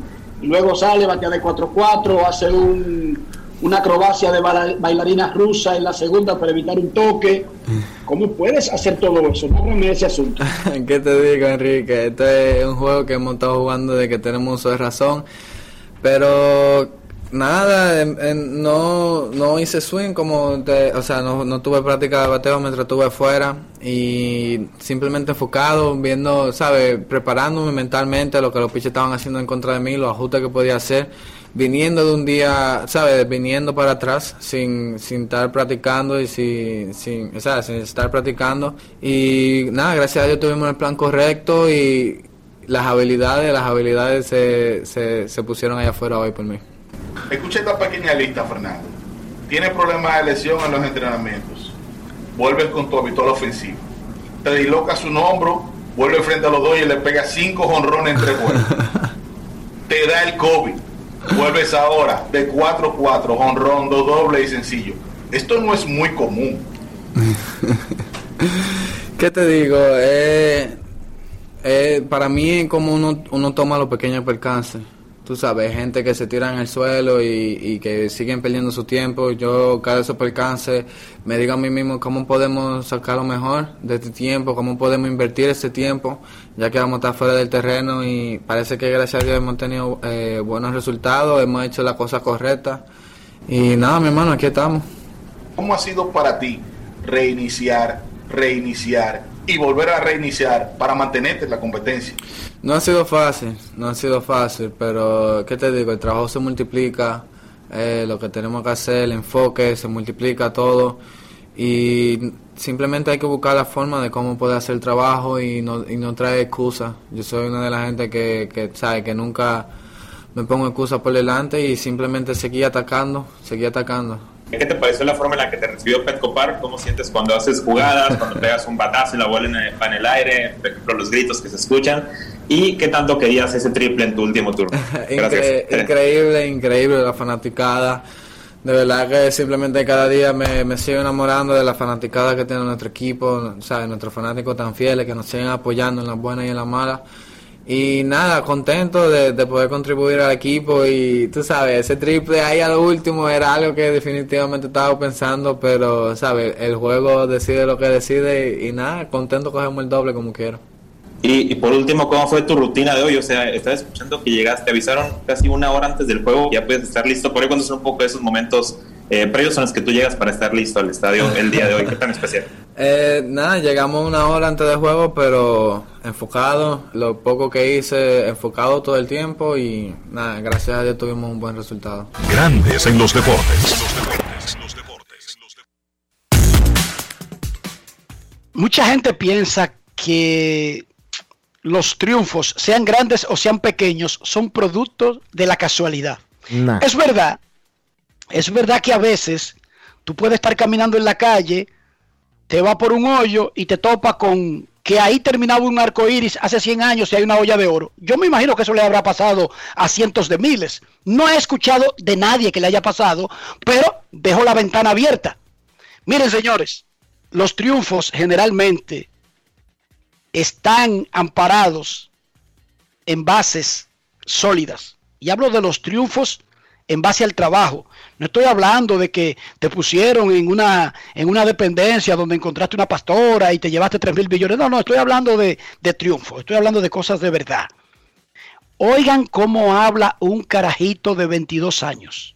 luego sale, batea de 4-4, hace un, una acrobacia de baila- bailarina rusa en la segunda para evitar un toque. ¿Cómo puedes hacer todo eso? Nárrame ese asunto. ¿Qué te digo, Enrique? Este es un juego que hemos estado jugando de que tenemos uso de razón, pero nada, en- no, no hice swing como, te- o sea, no, no tuve práctica de bateo mientras estuve fuera y simplemente enfocado, viendo, ¿sabes? Preparándome mentalmente lo que los pitchers estaban haciendo en contra de mí, los ajustes que podía hacer, viniendo de un día, ¿sabes? Viniendo para atrás sin, sin estar practicando y sin, sin, o sea, sin estar practicando y nada, gracias a Dios tuvimos el plan correcto y las habilidades, las habilidades se, se, se pusieron allá afuera hoy por mí. Escucha esta pequeña lista, Fernando. Tienes problemas de lesión en los entrenamientos. Vuelves con tu habitual ofensivo. Te dislocas un hombro, vuelve frente a los dos y le pega cinco jonrones entre juegos. Te da el COVID. Vuelves ahora de 4-4, jonrón, dos doble y sencillo. Esto no es muy común. ¿Qué te digo? Eh, eh, para mí es como uno, uno toma los pequeños percances. Tú sabes, gente que se tira en el suelo y, que siguen perdiendo su tiempo. Yo, cada esos percances, me digo a mí mismo cómo podemos sacar lo mejor de este tiempo, cómo podemos invertir ese tiempo, ya que vamos a estar fuera del terreno y parece que gracias a Dios hemos tenido eh, buenos resultados, hemos hecho la cosa correcta. Y nada, mi hermano, aquí estamos. ¿Cómo ha sido para ti reiniciar, reiniciar y volver a reiniciar para mantenerte en la competencia? No ha sido fácil, no ha sido fácil, pero ¿qué te digo? El trabajo se multiplica, eh, lo que tenemos que hacer, el enfoque, se multiplica todo y simplemente hay que buscar la forma de cómo poder hacer el trabajo y no, y no traer excusas. Yo soy una de las gente que, que sabe que nunca me pongo excusas por delante y simplemente seguir atacando, seguir atacando. ¿Qué te pareció la forma en la que te recibió Petco Park? ¿Cómo sientes cuando haces jugadas, cuando pegas un batazo y la bola en el, en el aire? Por ejemplo, los gritos que se escuchan. ¿Y qué tanto querías ese triple en tu último turno? Incre- increíble, increíble la fanaticada. De verdad que simplemente cada día me, me sigo enamorando de la fanaticada que tiene nuestro equipo, ¿sabes? nuestros fanáticos tan fieles que nos siguen apoyando en las buenas y en las malas. Y nada, contento de, de poder contribuir al equipo y tú sabes, ese triple ahí al último era algo que definitivamente estaba pensando, pero sabes, el juego decide lo que decide y nada, contento cogemos el doble como quiero. Y, y por último, ¿cómo fue tu rutina de hoy? O sea, estaba escuchando que llegaste, te avisaron casi una hora antes del juego, ya puedes estar listo. Por ahí cuando son un poco esos momentos eh, previos en los que tú llegas para estar listo al estadio el día de hoy, ¿qué tan especial? Eh, nada, llegamos una hora antes del juego, pero enfocado, lo poco que hice, enfocado todo el tiempo y nada, gracias a Dios tuvimos un buen resultado. Grandes en los deportes. Mucha gente piensa que los triunfos, sean grandes o sean pequeños, son productos de la casualidad. Nah. Es verdad, es verdad que a veces tú puedes estar caminando en la calle, te va por un hoyo y te topa con que ahí terminaba un arco iris hace 100 años y hay una olla de oro. Yo me imagino que eso le habrá pasado a cientos de miles. No he escuchado de nadie que le haya pasado, pero dejo la ventana abierta. Miren, señores, los triunfos generalmente están amparados en bases sólidas. Y hablo de los triunfos en base al trabajo. No estoy hablando de que te pusieron en una, en una dependencia donde encontraste una pastora y te llevaste 3 mil billones. No, no, estoy hablando de, de triunfo. Estoy hablando de cosas de verdad. Oigan cómo habla un carajito de 22 años.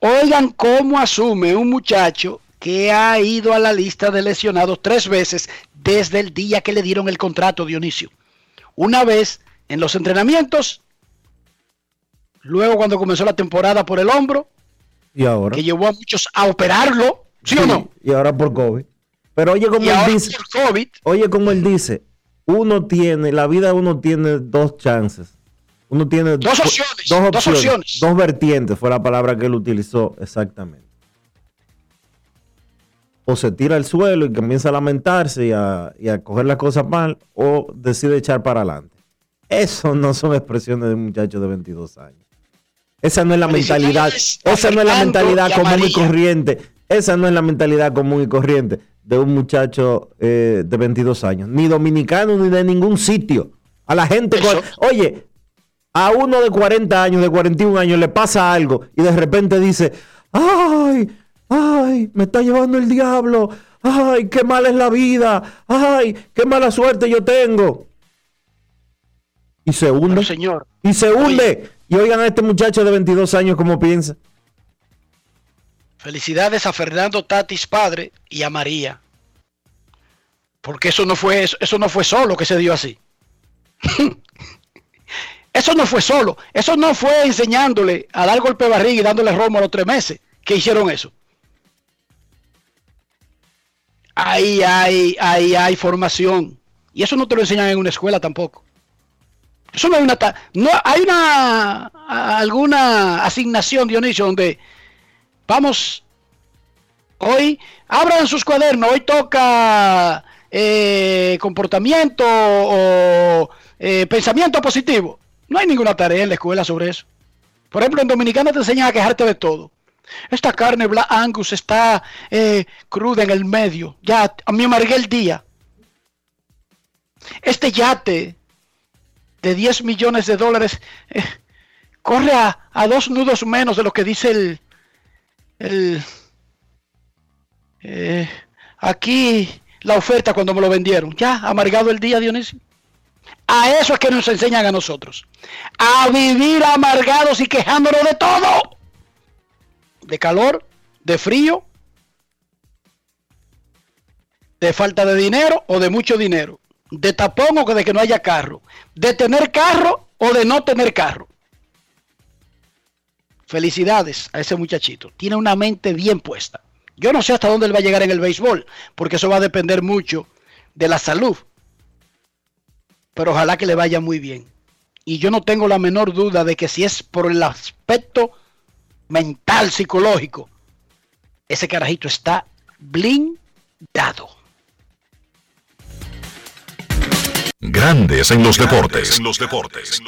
Oigan cómo asume un muchacho que ha ido a la lista de lesionados tres veces desde el día que le dieron el contrato, Dionisio. Una vez en los entrenamientos, luego cuando comenzó la temporada por el hombro, Y ahora. que llevó a muchos a operarlo, ¿sí, o no? Y ahora por COVID. Pero oye como Y él ahora dice, por COVID, oye como él dice, uno tiene, la vida uno tiene dos chances. Uno tiene Dos do- opciones, dos opciones. dos vertientes, fue la palabra que él utilizó exactamente. O se tira al suelo y comienza a lamentarse y a, y a coger las cosas mal, o decide echar para adelante. Eso no son expresiones de un muchacho de 22 años. Esa no es la mentalidad, esa no es la mentalidad común y corriente. Esa no es la mentalidad común y corriente de un muchacho eh, de 22 años, ni dominicano ni de ningún sitio. A la gente, oye, a uno de 40 años, de 41 años le pasa algo y de repente dice, ay, ay, me está llevando el diablo, ay, qué mala es la vida, ay, qué mala suerte yo tengo. Y se hunde. señor. Y se hunde. Y oigan a este muchacho de 22 años cómo piensa. Felicidades a Fernando Tatis padre y a María. Porque eso no fue eso, no fue solo que se dio así. eso no fue solo. Eso no fue enseñándole a dar golpe de barriga y dándole romo a los tres meses que hicieron eso. Ahí hay, ahí hay formación. Y eso no te lo enseñan en una escuela tampoco. Eso no hay una, no hay una alguna asignación, Dionisio, donde vamos hoy, abran sus cuadernos, hoy toca eh, comportamiento o eh, pensamiento positivo. No hay ninguna tarea en la escuela sobre eso. Por ejemplo, en Dominicana te enseñan a quejarte de todo. Esta carne Black Angus está eh, cruda en el medio. Ya, a mí amargué el día. Este yate de 10 millones de dólares eh, corre a, a dos nudos menos de lo que dice el... el eh, aquí la oferta cuando me lo vendieron. Ya, amargado el día, Dionisio. A eso es que nos enseñan a nosotros. A vivir amargados y quejándonos de todo. De calor, de frío, de falta de dinero o de mucho dinero. De tapón o de que no haya carro. De tener carro o de no tener carro. Felicidades a ese muchachito. Tiene una mente bien puesta. Yo no sé hasta dónde él va a llegar en el béisbol, porque eso va a depender mucho de la salud. Pero ojalá que le vaya muy bien. Y yo no tengo la menor duda de que si es por el aspecto mental, psicológico, ese carajito está blindado. Grandes en los deportes. En los deportes.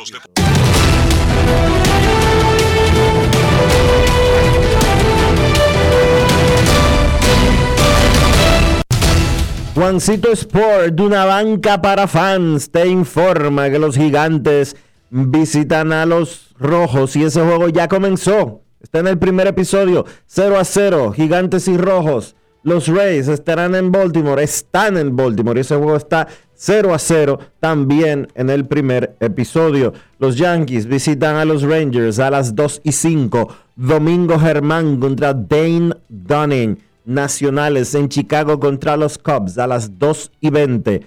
Juancito Sport, de una banca para fans, te informa que los gigantes visitan a los rojos y ese juego ya comenzó. Está en el primer episodio, 0 a 0, gigantes y rojos. Los Rays estarán en Baltimore, están en Baltimore y ese juego está 0 a 0 también en el primer episodio. Los Yankees visitan a los Rangers a las 2 y 5. Domingo Germán contra Dane Dunning. Nacionales en Chicago contra los Cubs a las 2 y 20.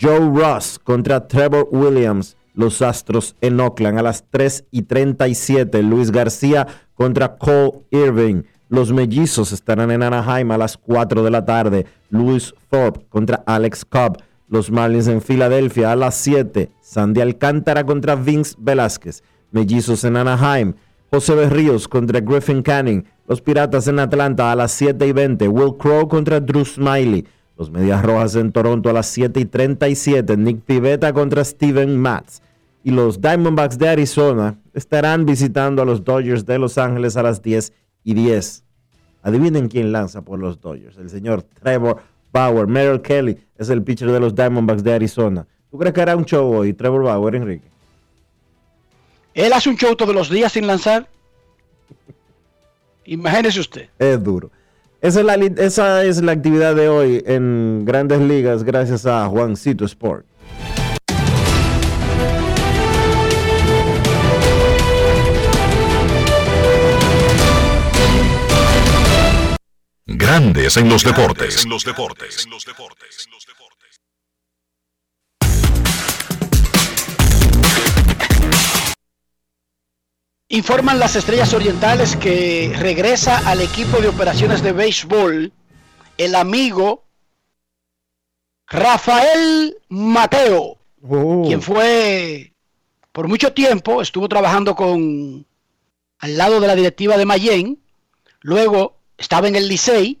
Joe Ross contra Trevor Williams. Los Astros en Oakland a las 3 y 37. Luis García contra Cole Irving. Los Mellizos estarán en Anaheim a las 4 de la tarde. Luis Thorpe contra Alex Cobb. Los Marlins en Filadelfia a las 7. Sandy Alcántara contra Vince Velázquez. Mellizos en Anaheim. José Berríos contra Griffin Canning. Los Piratas en Atlanta a las 7 y 20. Will Crow contra Drew Smiley. Los Medias Rojas en Toronto a las 7 y 37. Nick Pivetta contra Steven Matz. Y los Diamondbacks de Arizona estarán visitando a los Dodgers de Los Ángeles a las 10 y 10. Adivinen quién lanza por los Dodgers. El señor Trevor Bauer. Merrill Kelly es el pitcher de los Diamondbacks de Arizona. ¿Tú crees que hará un show hoy, Trevor Bauer, Enrique? Él hace un show todos los días sin lanzar. Imagínese usted. Es duro. Esa es, la, esa es la actividad de hoy en Grandes Ligas gracias a Juancito Sport. Grandes en los deportes. En los deportes. Informan las estrellas orientales que regresa al equipo de operaciones de béisbol el amigo Rafael Mateo, quien fue por mucho tiempo, estuvo trabajando con al lado de la directiva de Mayen, luego estaba en el Licey,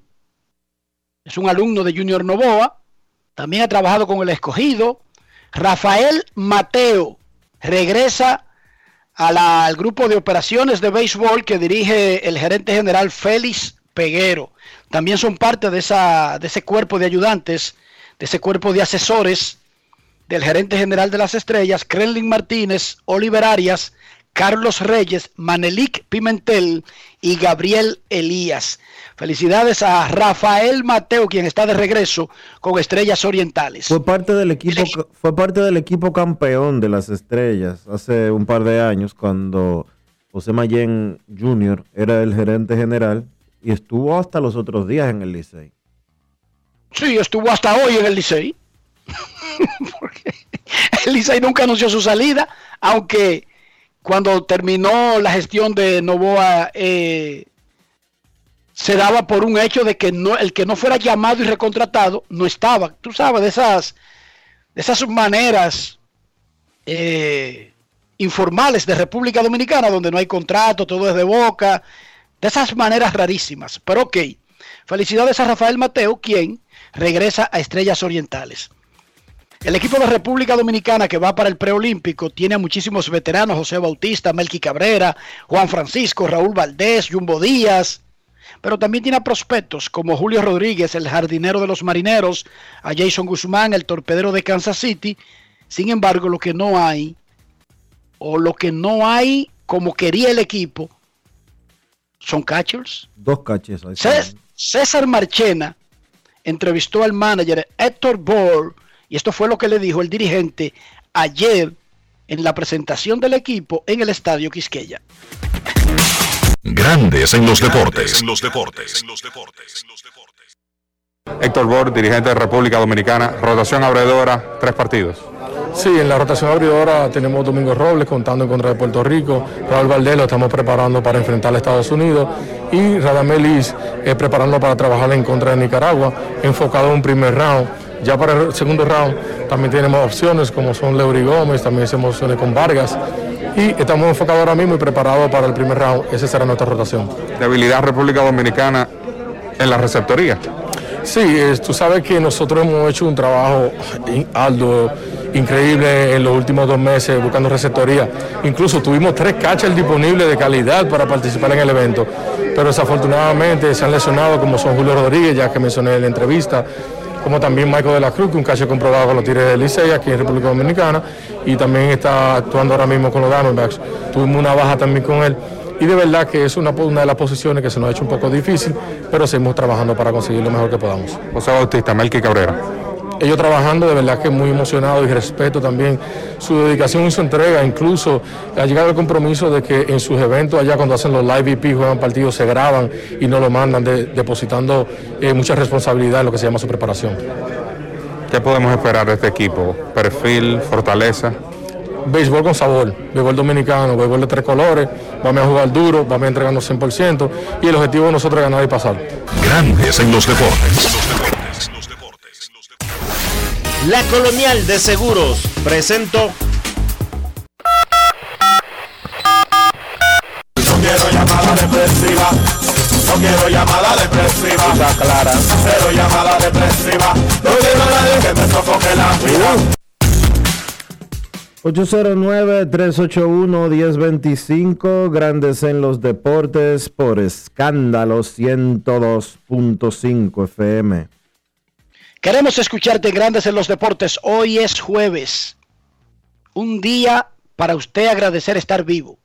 es un alumno de Junior Novoa, también ha trabajado con el escogido. Rafael Mateo regresa al grupo de operaciones de béisbol que dirige el gerente general Félix Peguero. También son parte de, esa, de ese cuerpo de ayudantes, de ese cuerpo de asesores del gerente general de las estrellas, Krenlin Martínez, Oliver Arias, Carlos Reyes, Manelik Pimentel y Gabriel Elías. Felicidades a Rafael Mateo, quien está de regreso con Estrellas Orientales. Fue parte del equipo, fue parte del equipo campeón de las estrellas hace un par de años cuando José Mayen Jr. era el gerente general y estuvo hasta los otros días en el Licey. Sí, estuvo hasta hoy en el Licey. Porque el Licey nunca anunció su salida, aunque cuando terminó la gestión de Novoa eh, se daba por un hecho de que no, el que no fuera llamado y recontratado no estaba. Tú sabes, de esas, de esas maneras eh, informales de República Dominicana, donde no hay contrato, todo es de boca, de esas maneras rarísimas. Pero ok, felicidades a Rafael Mateo, quien regresa a Estrellas Orientales. El equipo de República Dominicana que va para el preolímpico tiene a muchísimos veteranos, José Bautista, Melqui Cabrera, Juan Francisco, Raúl Valdés, Jumbo Díaz, pero también tiene a prospectos como Julio Rodríguez, el jardinero de los marineros, a Jason Guzmán, el torpedero de Kansas City. Sin embargo, lo que no hay, o lo que no hay como quería el equipo, son catchers. Dos catches. ahí Cés- César Marchena entrevistó al manager Héctor Bohr y esto fue lo que le dijo el dirigente ayer en la presentación del equipo en el estadio Quisqueya. Grandes en los deportes. En los deportes. Héctor Bor, dirigente de República Dominicana, rotación abredora, tres partidos. Sí, en la rotación abridora tenemos Domingo Robles contando en contra de Puerto Rico, Raúl Valdés lo estamos preparando para enfrentar a Estados Unidos y Radamelis eh, preparando para trabajar en contra de Nicaragua, enfocado en un primer round. Ya para el segundo round también tenemos opciones como son Leury Gómez, también hacemos opciones con Vargas y estamos enfocados ahora mismo y preparados para el primer round. Esa será nuestra rotación. Debilidad República Dominicana en la receptoría. Sí, es- tú sabes que nosotros hemos hecho un trabajo in- arduo, increíble en los últimos dos meses buscando receptoría. Incluso tuvimos tres catchers disponibles de calidad para participar en el evento, pero desafortunadamente se han lesionado como son Julio Rodríguez, ya que mencioné en la entrevista, como también Michael de la Cruz, que un catcher comprobado con los Tigres del Licey aquí en República Dominicana, y también está actuando ahora mismo con los Diamondbacks. Tuvimos una baja también con él. Y de verdad que es una, una de las posiciones que se nos ha hecho un poco difícil, pero seguimos trabajando para conseguir lo mejor que podamos. José Bautista, Melqui Cabrera. Ellos trabajando de verdad que muy emocionados y respeto también su dedicación y su entrega, incluso ha llegado el compromiso de que en sus eventos allá cuando hacen los live VP, juegan partidos, se graban y no lo mandan, de- depositando eh, mucha responsabilidad en lo que se llama su preparación. ¿Qué podemos esperar de este equipo? Perfil, fortaleza. Béisbol con sabor, béisbol dominicano, béisbol de tres colores, vamos a jugar duro, vamos a entregarnos 100% y el objetivo de nosotros es ganar y pasar. Grandes en los deportes. La Colonial de Seguros presentó. No quiero llamada depresiva. No quiero llamada depresiva. clara. Cero llamada depresiva. No quiero a nadie que me sofoque la vida. 809-381-1025, Grandes en los Deportes, por escándalo 102.5 FM. Queremos escucharte grandes en los deportes. Hoy es jueves. Un día para usted agradecer estar vivo.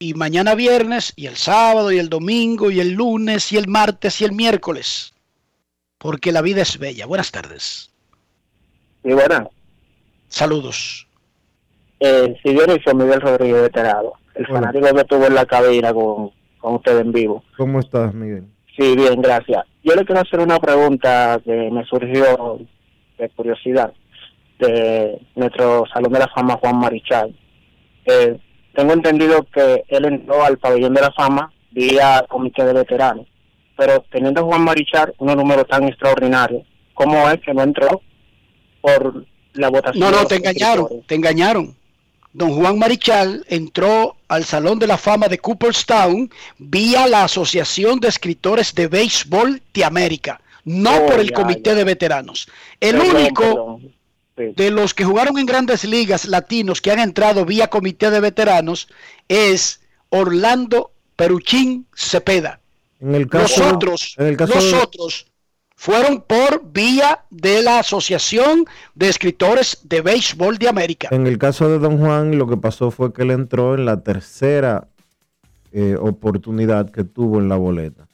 Y mañana viernes, y el sábado, y el domingo, y el lunes, y el martes, y el miércoles. Porque la vida es bella. Buenas tardes. Y bueno, Saludos. eh, si Dionisio Miguel Rodríguez Veterano, el fanático que estuvo en la cabina con, con usted en vivo. ¿Cómo estás, Miguel? Sí, bien, gracias. Yo le quiero hacer una pregunta que me surgió de curiosidad de nuestro Salón de la Fama, Juan Marichal. Eh, tengo entendido que él entró al Pabellón de la Fama vía Comité de Veteranos, pero teniendo a Juan Marichal unos números tan extraordinarios, ¿cómo es que no entró por la votación? No, no, te engañaron, te engañaron. Don Juan Marichal entró al Salón de la Fama de Cooperstown vía la Asociación de Escritores de Béisbol de América, no Oh, por el ya, Comité de Veteranos. El Perdón, único perdón. Sí. de los que jugaron en grandes ligas latinos que han entrado vía Comité de Veteranos es Orlando Peruchín Cepeda. En el caso, Los otros, en el caso los de- otros fueron por vía de la Asociación de Escritores de Béisbol de América. En el caso de Don Juan, lo que pasó fue que él entró en la tercera eh, oportunidad que tuvo en la boleta.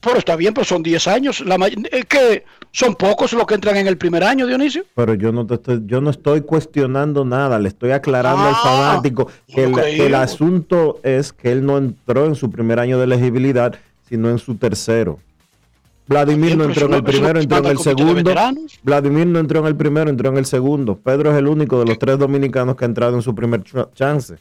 Pero está bien, pero son 10 años. La es que son pocos los que entran en el primer año, Dionisio. Pero yo no te estoy, yo no estoy cuestionando nada, le estoy aclarando al Ah, fanático el, que el asunto es que él no entró en su primer año de elegibilidad, sino en su tercero. Vladimir no entró en el primero, entró en el segundo. Vladimir no entró en el primero, entró en el segundo. Pedro es el único de los tres dominicanos que ha entrado en su primer ch- chance.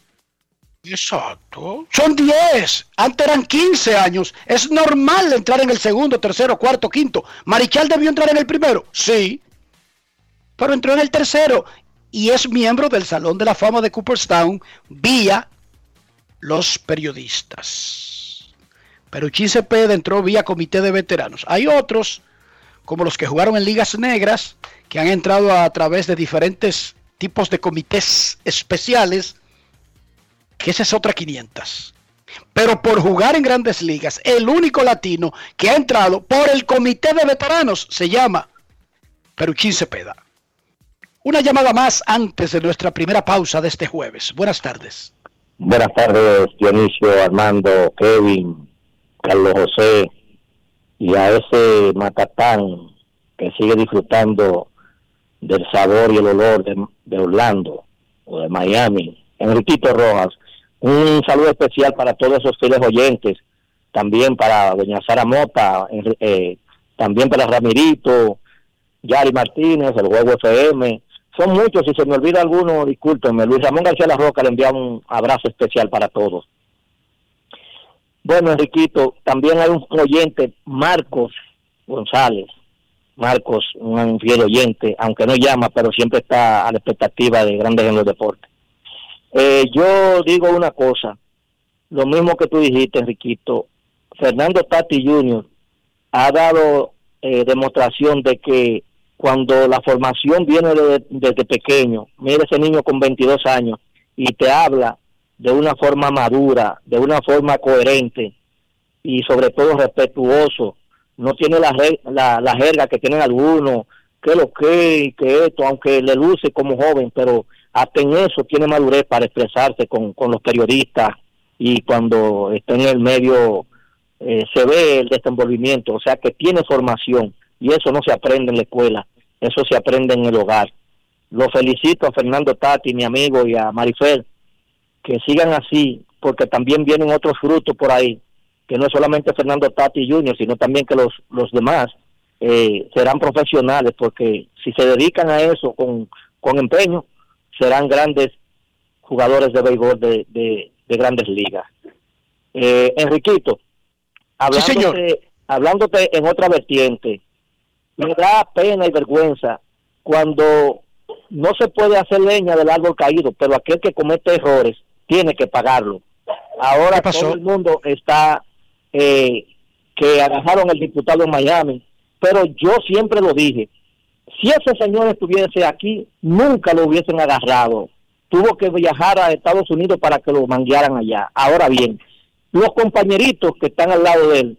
Exacto. Son 10. Antes eran 15 años. Es normal entrar en el segundo, tercero, cuarto, quinto. Marichal debió entrar en el primero. Sí. Pero entró en el tercero. y es miembro del Salón de la Fama de Cooperstown vía los periodistas. Peruchín Cepeda entró vía comité de veteranos. Hay otros, como los que jugaron en ligas negras, que han entrado a través de diferentes tipos de comités especiales, que esa es otra 500. Pero por jugar en grandes ligas, el único latino que ha entrado por el comité de veteranos se llama Peruchín Cepeda. Una llamada más antes de nuestra primera pausa de este jueves. Buenas tardes. Buenas tardes, Dionisio, Armando, Kevin, Carlos José y a ese Macatán que sigue disfrutando del sabor y el olor de, Orlando o de Miami, Enriquito Rojas. Un saludo especial para todos esos fieles oyentes, también para doña Sara Mota, eh, también para Ramirito, Yari Martínez, el Juego FM. Son muchos, si se me olvida alguno, discúlpenme. Luis Ramón García La Roca le envía un abrazo especial para todos. Bueno, Enriquito, también hay un oyente, Marcos González. Marcos, un fiel oyente, aunque no llama, pero siempre está a la expectativa de grandes en los deportes. Eh, yo digo una cosa, lo mismo que tú dijiste, Enriquito. Fernando Tati Jr. ha dado eh, demostración de que cuando la formación viene desde pequeño, mira ese niño con 22 años y te habla de una forma madura, de una forma coherente y sobre todo respetuoso, no tiene la, jerga que tienen algunos, que lo que, que esto, aunque le luce como joven, pero hasta en eso tiene madurez para expresarse con, con los periodistas y cuando está en el medio eh, se ve el desenvolvimiento, o sea que tiene formación y eso no se aprende en la escuela, eso se aprende en el hogar. Lo felicito a Fernando Tati, mi amigo, y a Marifel, que sigan así, porque también vienen otros frutos por ahí, que no es solamente Fernando Tati Jr., sino también que los, los demás eh, serán profesionales, porque si se dedican a eso con, con empeño, serán grandes jugadores de béisbol de, de, grandes ligas. Eh, Enriquito, hablándote, hablándote en otra vertiente, me da pena y vergüenza cuando no se puede hacer leña del árbol caído, pero aquel que comete errores tiene que pagarlo. Ahora todo el mundo está eh, que agarraron el diputado en Miami, pero yo siempre lo dije, si ese señor estuviese aquí, nunca lo hubiesen agarrado. Tuvo que viajar a Estados Unidos para que lo manguearan allá. Ahora bien, los compañeritos que están al lado de él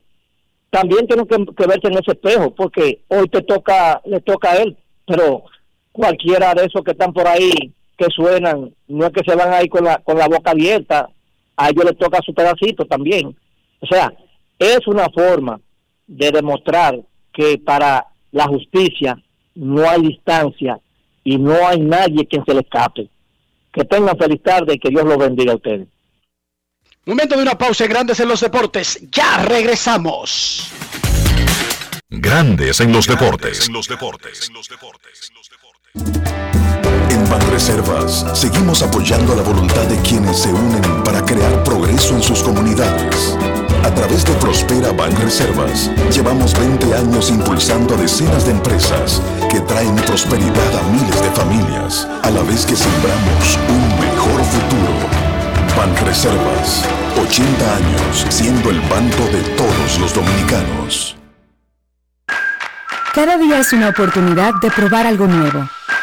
también tienen que, verse en ese espejo, porque hoy te toca, le toca a él, pero cualquiera de esos que están por ahí, que suenan, no es que se van ahí con la, con la boca abierta, a ellos les toca su pedacito también. O sea, es una forma de demostrar que para la justicia no hay distancia y no hay nadie quien se le escape. Que tengan feliz tarde y que Dios los bendiga a ustedes. Momento de una pausa en Grandes en los Deportes. Ya regresamos. Grandes en los deportes. En los deportes. Banreservas seguimos apoyando la voluntad de quienes se unen para crear progreso en sus comunidades. A través de Prospera Banreservas llevamos 20 años impulsando a decenas de empresas que traen prosperidad a miles de familias, a la vez que sembramos un mejor futuro. Banreservas, 80 años siendo el banco de todos los dominicanos. Cada día es una oportunidad de probar algo nuevo.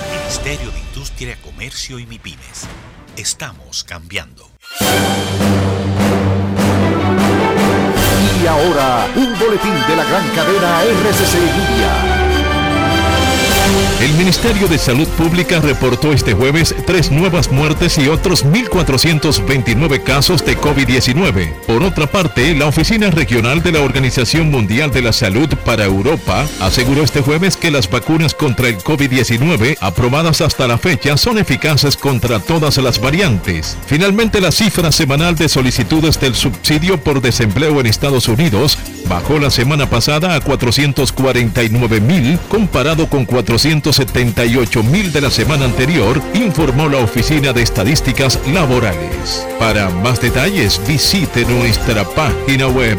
Ministerio de Industria, Comercio y MIPIMES. Estamos cambiando. Y ahora, un boletín de la gran cadena RCC Media. El Ministerio de Salud Pública reportó este jueves tres nuevas muertes y otros 1.429 casos de COVID-19. Por otra parte, la Oficina Regional de la Organización Mundial de la Salud para Europa aseguró este jueves que las vacunas contra el COVID-19 aprobadas hasta la fecha son eficaces contra todas las variantes. Finalmente, la cifra semanal de solicitudes del subsidio por desempleo en Estados Unidos bajó la semana pasada a 449 mil comparado con 478 mil de la semana anterior, informó la Oficina de Estadísticas Laborales. Para más detalles visite nuestra página web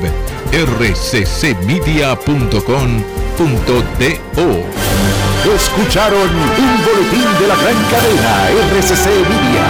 rccmedia.com.do. Escucharon un boletín de la gran cadena RCC Media.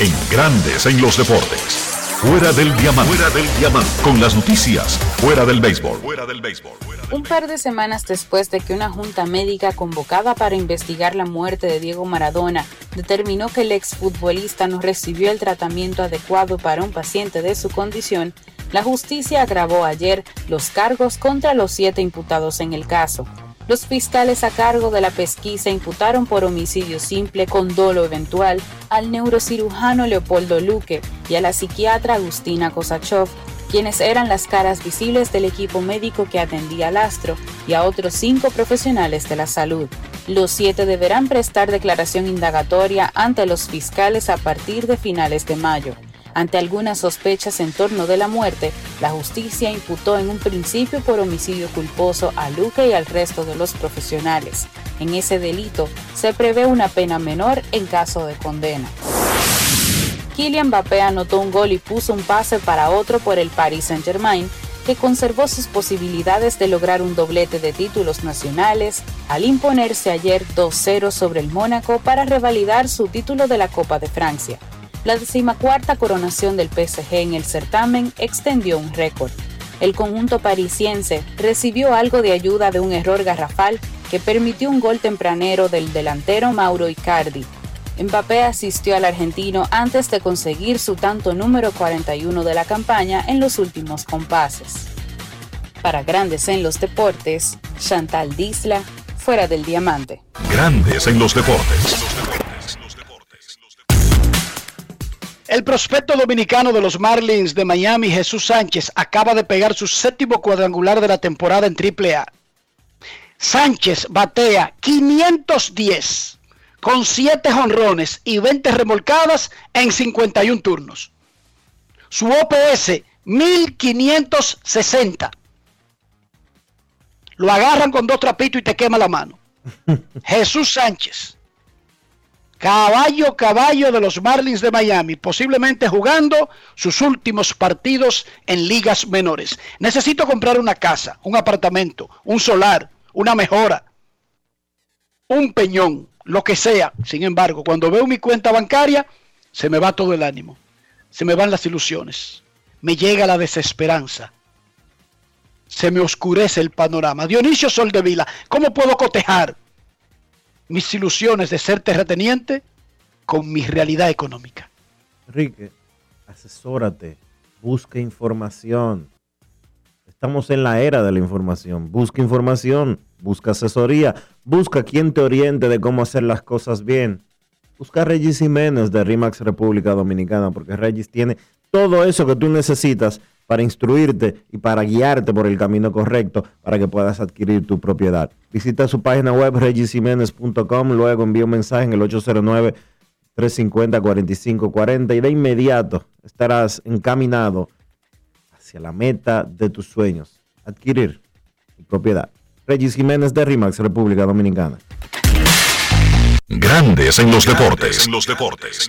En grandes en los deportes. Fuera del diamante. Fuera del diamante. Con las noticias. Fuera del béisbol. Fuera del béisbol. Un par de semanas después de que una junta médica convocada para investigar la muerte de Diego Maradona determinó que el exfutbolista no recibió el tratamiento adecuado para un paciente de su condición, la justicia agravó ayer los cargos contra los siete imputados en el caso. Los fiscales a cargo de la pesquisa imputaron por homicidio simple con dolo eventual al neurocirujano Leopoldo Luque y a la psiquiatra Agustina Kosachov, quienes eran las caras visibles del equipo médico que atendía al astro, y a otros cinco profesionales de la salud. Los siete deberán prestar declaración indagatoria ante los fiscales a partir de finales de mayo. Ante algunas sospechas en torno de la muerte, la justicia imputó en un principio por homicidio culposo a Luque y al resto de los profesionales. En ese delito se prevé una pena menor en caso de condena. Kylian Mbappé anotó un gol y puso un pase para otro por el Paris Saint-Germain, que conservó sus posibilidades de lograr un doblete de títulos nacionales al imponerse ayer 2-0 sobre el Mónaco para revalidar su título de la Copa de Francia. La decimacuarta coronación del PSG en el certamen extendió un récord. El conjunto parisiense recibió algo de ayuda de un error garrafal que permitió un gol tempranero del delantero Mauro Icardi. Mbappé asistió al argentino antes de conseguir su tanto número 41 de la campaña en los últimos compases. Para Grandes en los Deportes, Chantal Disla, fuera del diamante. Grandes en los deportes. El prospecto dominicano de los Marlins de Miami, Jesús Sánchez, acaba de pegar su séptimo cuadrangular de la temporada en AAA. Sánchez batea 510 con 7 jonrones y 20 remolcadas en 51 turnos. Su OPS 1560. Lo agarran con dos trapitos y te quema la mano. Jesús Sánchez. Caballo, caballo de los Marlins de Miami, posiblemente jugando sus últimos partidos en ligas menores. Necesito comprar una casa, un apartamento, un solar, una mejora, un peñón, lo que sea. Sin embargo, cuando veo mi cuenta bancaria, se me va todo el ánimo, se me van las ilusiones, me llega la desesperanza, se me oscurece el panorama. Dionisio Soldevila, ¿cómo puedo cotejar mis ilusiones de ser terrateniente con mi realidad económica? Enrique, asesórate, busca información. Estamos en la era de la información. Busca información, busca asesoría, busca quien te oriente de cómo hacer las cosas bien. Busca a Regis Jiménez de RIMAX República Dominicana, porque Regis tiene todo eso que tú necesitas para instruirte y para guiarte por el camino correcto para que puedas adquirir tu propiedad. Visita su página web regisjiménez.com, luego envía un mensaje en el 809-350-4540 y de inmediato estarás encaminado hacia la meta de tus sueños, adquirir tu propiedad. Regis Jiménez de RIMAX, República Dominicana. Grandes en los deportes. En los deportes.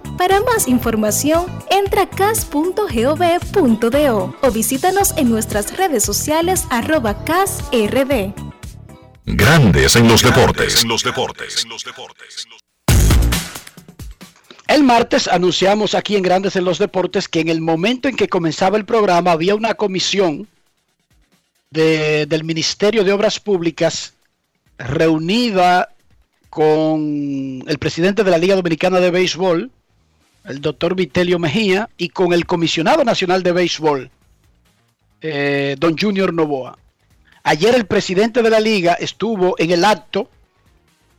Para más información, entra a cas.gov.do o visítanos en nuestras redes sociales arroba casrd. Grandes en los deportes. los deportes. El martes anunciamos aquí en Grandes en los Deportes que en el momento en que comenzaba el programa había una comisión de- del Ministerio de Obras Públicas reunida con el presidente de la Liga Dominicana de Béisbol, el doctor Vitelio Mejía, y con el comisionado nacional de béisbol, eh, don Junior Novoa. Ayer el presidente de la liga estuvo en el acto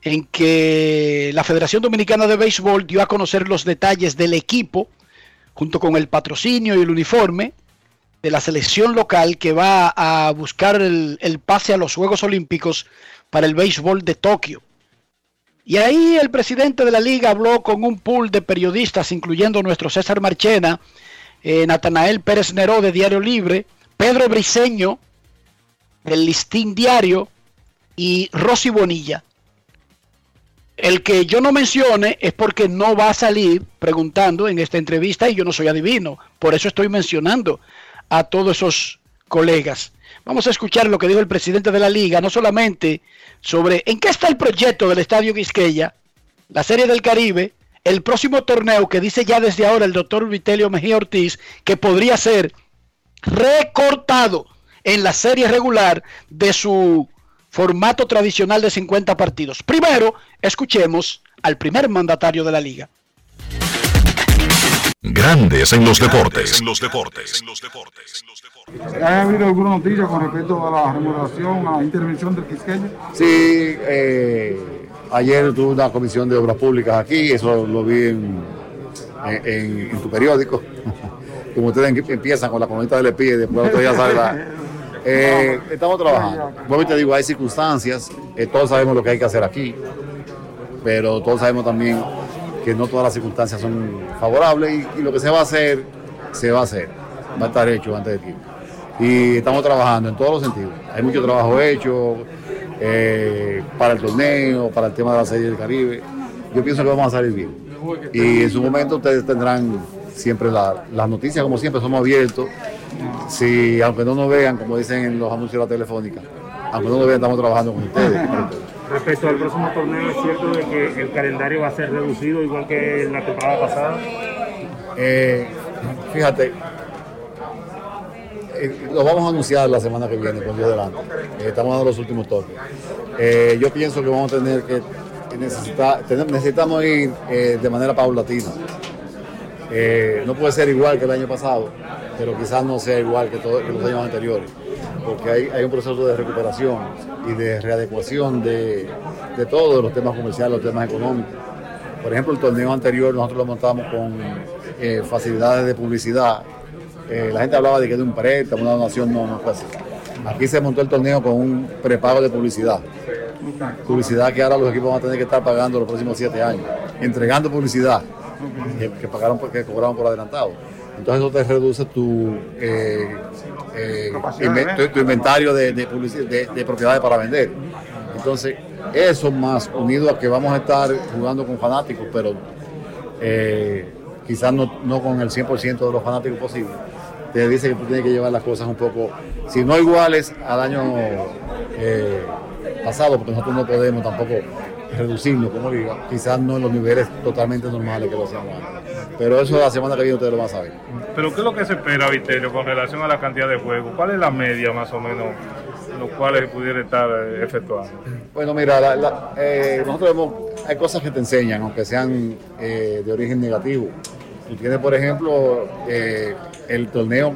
en que la Federación Dominicana de Béisbol dio a conocer los detalles del equipo, junto con el patrocinio y el uniforme de la selección local que va a buscar el, el pase a los Juegos Olímpicos para el béisbol de Tokio. Y ahí el presidente de la liga habló con un pool de periodistas, incluyendo nuestro César Marchena, eh, Natanael Pérez Neró de Diario Libre, Pedro Briseño del Listín Diario y Rosy Bonilla. El que yo no mencione es porque no va a salir preguntando en esta entrevista y yo no soy adivino. Por eso estoy mencionando a todos esos colegas. Vamos a escuchar lo que dijo el presidente de la liga, no solamente sobre en qué está el proyecto del Estadio Quisqueya, la Serie del Caribe, el próximo torneo que dice ya desde ahora el doctor Vitelio Mejía Ortiz que podría ser recortado en la serie regular de su formato tradicional de 50 partidos. Primero, escuchemos al primer mandatario de la liga. Grandes en los deportes. En los deportes. ¿Ha habido alguna noticia con respecto a la remodelación, a la intervención del Quisqueño? Sí, eh, ayer tuve una comisión de obras públicas aquí, eso lo vi en, en- en tu periódico. Como ustedes em- empiezan con la comunidad del EPI, después día sale la... Eh, estamos trabajando. Vuelvo y te digo, hay circunstancias, eh, todos sabemos lo que hay que hacer aquí, pero todos sabemos también que no todas las circunstancias son favorables y, lo que se va a hacer, se va a hacer, va a estar hecho antes de tiempo. Y estamos trabajando en todos los sentidos. Hay mucho trabajo hecho eh, para el torneo, para el tema de la Serie del Caribe. Yo pienso que vamos a salir bien. Y en su momento ustedes tendrán siempre la- las noticias, como siempre, somos abiertos. Si, aunque no nos vean, como dicen en los anuncios de la telefónica, aunque no nos vean, estamos trabajando con ustedes. Respecto al próximo torneo, ¿es cierto de que el calendario va a ser reducido igual que en la temporada pasada? Eh, fíjate, eh, lo vamos a anunciar la semana que viene, con Dios delante. Eh, estamos dando los últimos toques. Eh, yo pienso que vamos a tener que necesita- ten- necesitamos ir de manera paulatina. No puede ser igual que el año pasado, pero quizás no sea igual que, todo- que los años anteriores, porque hay, hay un proceso de recuperación y de readecuación de, de todos los temas comerciales, los temas económicos. Por ejemplo, el torneo anterior nosotros lo montamos con eh, facilidades de publicidad. Eh, la gente hablaba de que de un préstamo, una donación, no, no fue así. Aquí se montó el torneo con un prepago de publicidad. Publicidad que ahora los equipos van a tener que estar pagando los próximos siete años. Entregando publicidad que, que pagaron por- que cobraron por adelantado. Entonces eso te reduce tu, eh, eh, tu, inventario de, de, publici- de- de propiedades para vender. Entonces, eso más unido a que vamos a estar jugando con fanáticos, pero eh, quizás no, no con el 100% de los fanáticos posible, te dice que tú tienes que llevar las cosas un poco, si no iguales al año eh, pasado, porque nosotros no podemos tampoco reducirlo como liga, quizás no en los niveles totalmente normales que lo hacíamos antes. Pero eso la semana que viene ustedes lo van a saber. Pero ¿qué es lo que se espera, Vitelio, con relación a la cantidad de juegos? ¿Cuál es la media más o menos en los cuales pudiera estar eh, efectuando? Bueno, mira, la- la- eh, nosotros vemos, hay cosas que te enseñan, aunque sean eh, de origen negativo. Tú tienes, por ejemplo, eh, el torneo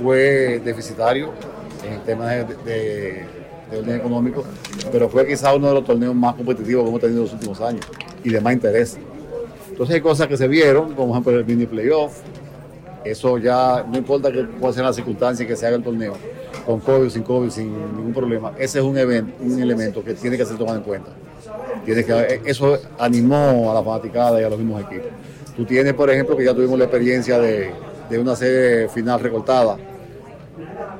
fue deficitario en temas de, de- de orden económico, pero fue quizá uno de los torneos más competitivos que hemos tenido en los últimos años y de más interés. Entonces hay cosas que se vieron, como por ejemplo el mini playoff, eso ya no importa que cuál sea la circunstancia que se haga el torneo, con COVID, sin COVID, sin ningún problema, ese es un, evento, un elemento que tiene que ser tomado en cuenta. Tiene que, eso animó a la fanaticada y a los mismos equipos. Tú tienes, por ejemplo, que ya tuvimos la experiencia de, de una serie final recortada,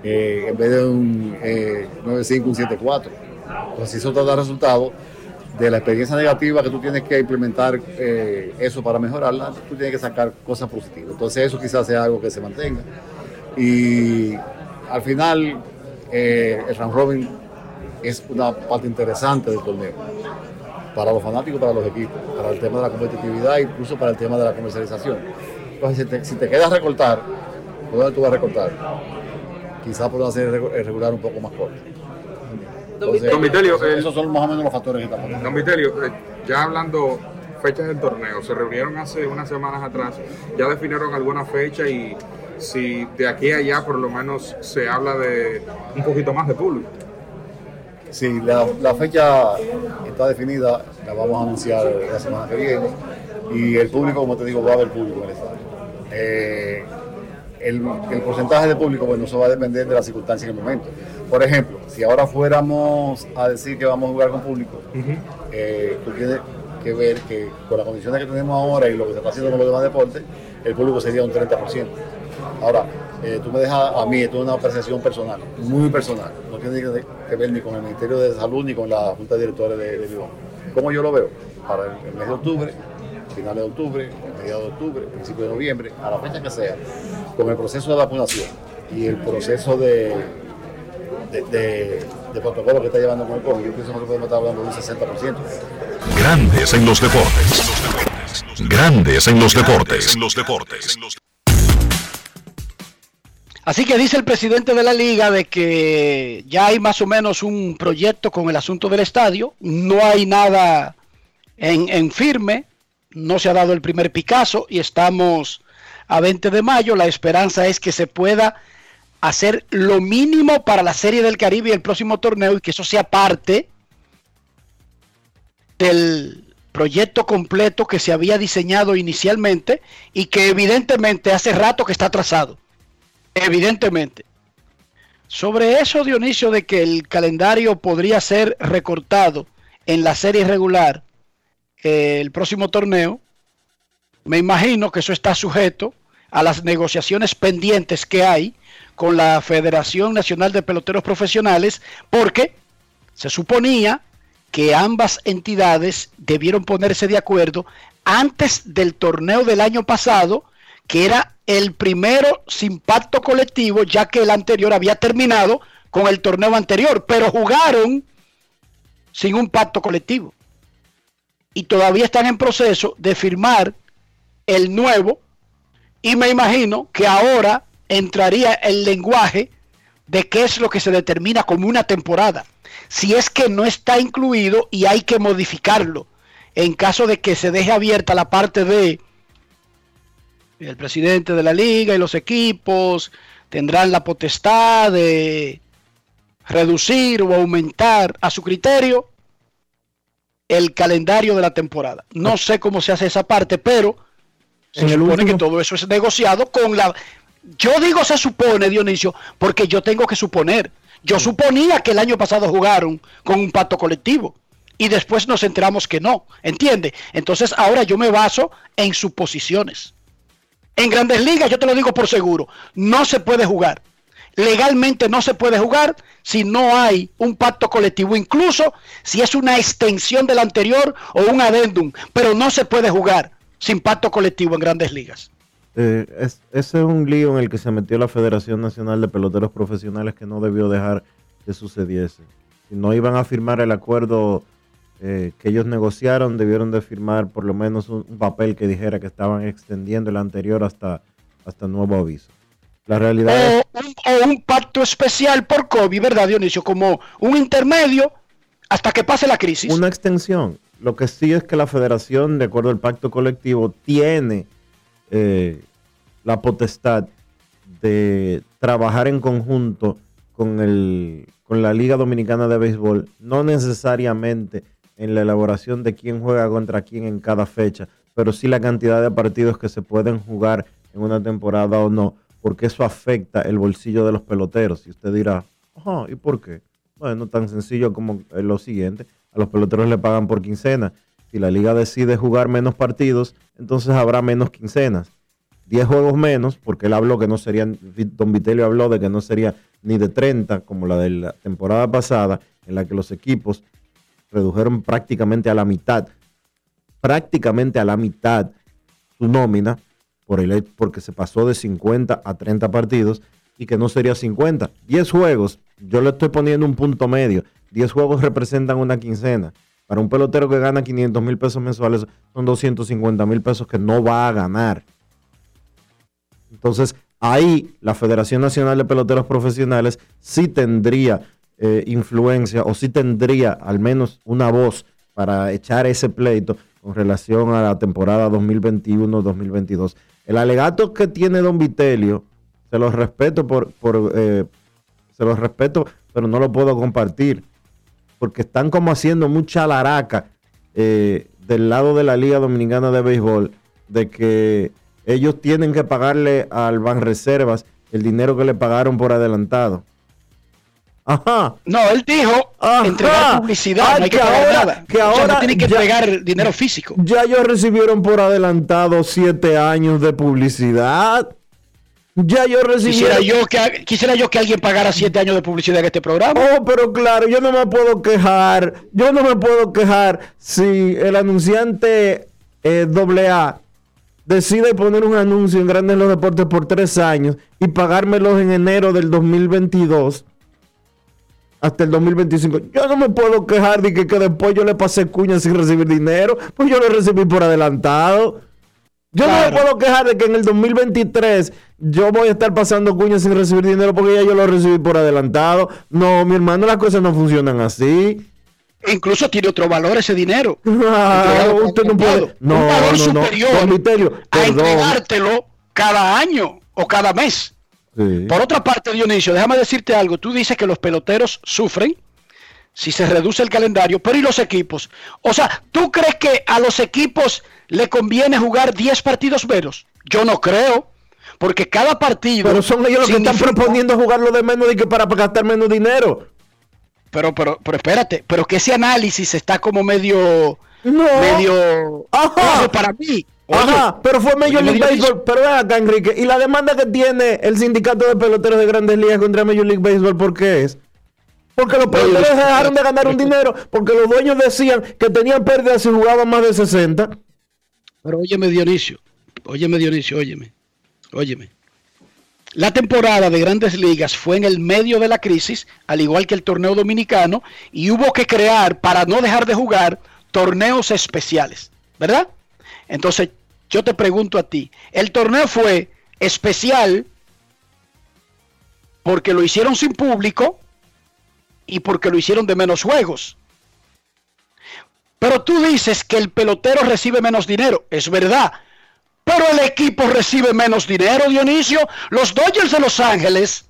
eh, en vez de un eh, 9-5, un 7-4. Pues si eso te da resultado de la experiencia negativa que tú tienes que implementar eh, eso para mejorarla, tú tienes que sacar cosas positivas. Entonces eso quizás sea algo que se mantenga. Y al final eh, el round robin es una parte interesante del torneo para los fanáticos, para los equipos, para el tema de la competitividad, incluso para el tema de la comercialización. Entonces, si te, si te quedas recortar, ¿por dónde tú vas a recortar? Quizás puedas hacer el regular un poco más corto. Entonces, Don Vitelio, esos, eh, esos son más o menos los factores que están. Don Vitelio, eh, ya hablando fechas del torneo, se reunieron hace unas semanas atrás, ya definieron alguna fecha y si de aquí a allá por lo menos se habla de un poquito más de público. Sí, la, la fecha está definida, la vamos a anunciar la semana que viene. Y el público, como te digo, va a haber público en el estadio. Eh, el, el porcentaje de público, bueno, eso va a depender de las circunstancias en el momento. Por ejemplo, si ahora fuéramos a decir que vamos a jugar con público, eh, tú tienes que ver que con las condiciones que tenemos ahora y lo que se está haciendo con los demás deportes, el público sería un 30%. Ahora, eh, tú me dejas a mí, esto es una percepción personal, muy personal, no tiene que, ver ni con el Ministerio de Salud ni con la Junta de Directores de, de. ¿Cómo yo lo veo? Para el, el mes de octubre, finales de octubre, mediados de octubre, principio de noviembre, a la fecha que sea, con el proceso de vacunación y el proceso de, de, de- de protocolo que está llevando con el COVID, yo pienso que nosotros podemos estar hablando de un 60%. Grandes en los deportes. Grandes en los deportes. En los deportes. Así que dice el presidente de la liga de que ya hay más o menos un proyecto con el asunto del estadio, no hay nada en, en firme, no se ha dado el primer Picasso y estamos a 20 de mayo, la esperanza es que se pueda hacer lo mínimo para la Serie del Caribe y el próximo torneo y que eso sea parte del proyecto completo que se había diseñado inicialmente y que evidentemente hace rato que está atrasado. Evidentemente. Sobre eso, Dionisio, de que el calendario podría ser recortado en la serie regular eh, el próximo torneo, me imagino que eso está sujeto a las negociaciones pendientes que hay con la Federación Nacional de Peloteros Profesionales, porque se suponía que ambas entidades debieron ponerse de acuerdo antes del torneo del año pasado, que era el primero sin pacto colectivo, ya que el anterior había terminado con el torneo anterior, pero jugaron sin un pacto colectivo. Y todavía están en proceso de firmar el nuevo, y me imagino que ahora entraría el lenguaje de qué es lo que se determina como una temporada. Si es que no está incluido y hay que modificarlo en caso de que se deje abierta la parte de el presidente de la liga y los equipos tendrán la potestad de reducir o aumentar a su criterio el calendario de la temporada. No sé cómo se hace esa parte, pero se supone último- que todo eso es negociado con la... Yo digo se supone, Dionisio, porque yo tengo que suponer. Yo suponía que el año pasado jugaron con un pacto colectivo y después nos enteramos que no, ¿entiende? Entonces ahora yo me baso en suposiciones. En grandes ligas, yo te lo digo por seguro, no se puede jugar. Legalmente no se puede jugar si no hay un pacto colectivo, incluso si es una extensión del anterior o un adendum, pero no se puede jugar sin pacto colectivo en grandes ligas. Eh, es- ese es un lío en el que se metió la Federación Nacional de Peloteros Profesionales que no debió dejar que sucediese. Si no iban a firmar el acuerdo eh, que ellos negociaron, debieron de firmar por lo menos un, un papel que dijera que estaban extendiendo el anterior hasta, hasta nuevo aviso. La realidad es O un, o un pacto especial por COVID, ¿verdad, Dionisio? Como un intermedio hasta que pase la crisis. una extensión. Lo que sí es que la federación, de acuerdo al pacto colectivo, tiene eh, la potestad de trabajar en conjunto con, el, con la Liga Dominicana de Béisbol, no necesariamente en la elaboración de quién juega contra quién en cada fecha, pero sí la cantidad de partidos que se pueden jugar en una temporada o no, porque eso afecta el bolsillo de los peloteros. Y usted dirá, ajá, ¿y por qué? Bueno, tan sencillo como eh, lo siguiente, a los peloteros le pagan por quincena. Si la liga decide jugar menos partidos, entonces habrá menos quincenas. 10 juegos menos, porque él habló que no serían, Don Vitelio habló de que no sería ni de 30 como la de la temporada pasada, en la que los equipos redujeron prácticamente a la mitad, prácticamente a la mitad su nómina, porque se pasó de 50 a 30 partidos y que no sería 50. 10 juegos, yo le estoy poniendo un punto medio. 10 juegos representan una quincena. Para un pelotero que gana 500 mil pesos mensuales, son 250 mil pesos que no va a ganar. Entonces, ahí la Federación Nacional de Peloteros Profesionales sí tendría eh, influencia o sí tendría al menos una voz para echar ese pleito con relación a la temporada 2021-2022. El alegato que tiene Don Vitelio, se los respeto por, por eh, se los respeto, pero no lo puedo compartir, porque están como haciendo mucha laraca eh, del lado de la Liga Dominicana de Béisbol, de que ellos tienen que pagarle al Banreservas el dinero que le pagaron por adelantado. Ajá. No, él dijo entregar publicidad, no hay que, que pagar ahora- nada. que O sea, ahora no tiene que ya- entregar dinero físico. Ya ellos recibieron por adelantado siete años de publicidad. Ya ellos recibieron. Quisiera yo, que, quisiera yo que alguien pagara siete años de publicidad en este programa. Oh, pero claro, yo no me puedo quejar. Yo no me puedo quejar si el anunciante eh, AA decide poner un anuncio en Grandes los Deportes por tres años y pagármelos en enero del 2022 hasta el 2025. Yo no me puedo quejar de que, que después yo le pasé cuña sin recibir dinero, pues yo lo recibí por adelantado. Yo no me puedo quejar de que en el 2023 yo voy a estar pasando cuñas sin recibir dinero porque ya yo lo recibí por adelantado. No, mi hermano, las cosas no funcionan así. Incluso tiene otro valor ese dinero. Ah, usted no puede. No, un valor no, no. superior Don Vitelio, a entregártelo cada año o cada mes. Sí. Por otra parte, Dionisio, déjame decirte algo. Tú dices que los peloteros sufren si se reduce el calendario, pero ¿y los equipos? O sea, ¿tú crees que a los equipos le conviene jugar 10 partidos menos? Yo no creo, porque cada partido... Pero son ellos los que están proponiendo jugarlo de menos y que para gastar menos dinero. Pero, pero, pero espérate, pero que ese análisis está como medio... No. Medio... Ajá. Oye, para mí. Ajá, pero fue Major League Baseball. Pero ven acá, Enrique. ¿Y la demanda que tiene el sindicato de peloteros de grandes ligas contra Major League Baseball por qué es? Porque los peloteros dejaron de ganar un dinero porque los dueños decían que tenían pérdidas si jugaban más de 60. Pero óyeme, Dionisio. Óyeme, Dionisio, óyeme. Óyeme. La temporada de grandes ligas fue en el medio de la crisis, al igual que el torneo dominicano, y hubo que crear, para no dejar de jugar, torneos especiales, ¿verdad? Entonces, yo te pregunto a ti, el torneo fue especial porque lo hicieron sin público y porque lo hicieron de menos juegos. Pero tú dices que el pelotero recibe menos dinero. Es verdad. Pero el equipo recibe menos dinero, Dionisio. Los Dodgers de Los Ángeles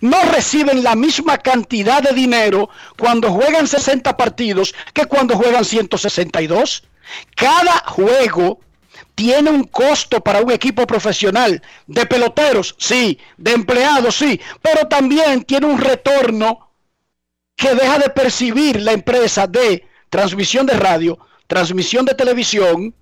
no reciben la misma cantidad de dinero cuando juegan 60 partidos que cuando juegan 162. Cada juego tiene un costo para un equipo profesional de peloteros, sí, de empleados, sí, pero también tiene un retorno que deja de percibir la empresa de transmisión de radio, transmisión de televisión,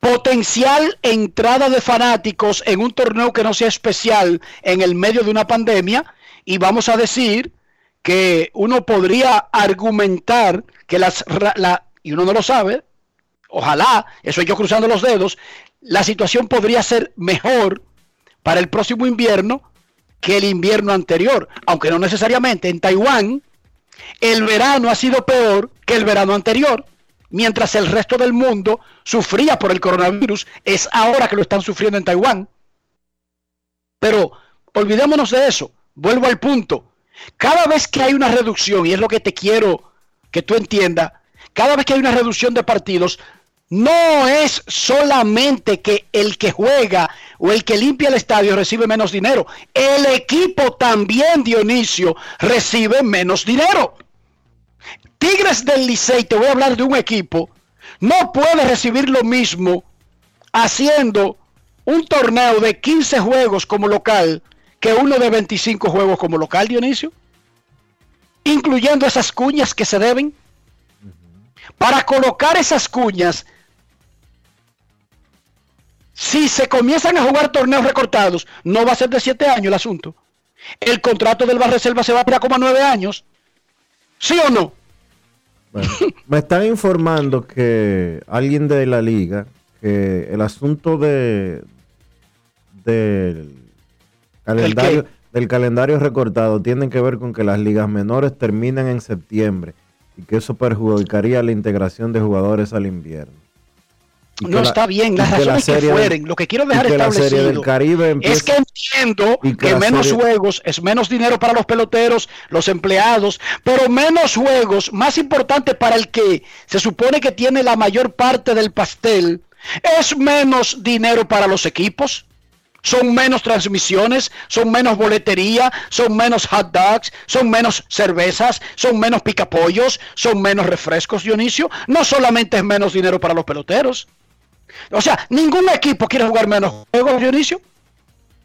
potencial entrada de fanáticos en un torneo que no sea especial en el medio de una pandemia y vamos a decir que uno podría argumentar que las la, y uno no lo sabe, ojalá, eso yo cruzando los dedos, la situación podría ser mejor para el próximo invierno que el invierno anterior, aunque no necesariamente en Taiwán el verano ha sido peor que el verano anterior mientras el resto del mundo sufría por el coronavirus, es ahora que lo están sufriendo en Taiwán. Pero olvidémonos de eso, vuelvo al punto. Cada vez que hay una reducción, y es lo que te quiero que tú entiendas, cada vez que hay una reducción de partidos, no es solamente que el que juega o el que limpia el estadio recibe menos dinero. El equipo también, Dionisio, recibe menos dinero. Tigres del Licey, te voy a hablar de un equipo, no puede recibir lo mismo haciendo un torneo de 15 juegos como local que uno de 25 juegos como local, Dionisio. Incluyendo esas cuñas que se deben. Para colocar esas cuñas, si se comienzan a jugar torneos recortados, no va a ser de 7 años el asunto. El contrato del Reserva se va a tirar como a 9 años. ¿Sí o no? me están informando que alguien de la liga, que el asunto de del calendario, del calendario recortado tiene que ver con que las ligas menores terminan en septiembre y que eso perjudicaría la integración de jugadores al invierno. No está bien, las razones que fueren. lo que quiero dejar establecido es que entiendo que, menos juegos es menos dinero para los peloteros, los empleados, pero menos juegos, más importante para el que se supone que tiene la mayor parte del pastel, es menos dinero para los equipos. Son menos transmisiones, son menos boletería, son menos hot dogs, son menos cervezas, son menos picapollos, son menos refrescos, Dionisio. No solamente es menos dinero para los peloteros. O sea, ningún equipo quiere jugar menos juegos, Dionisio.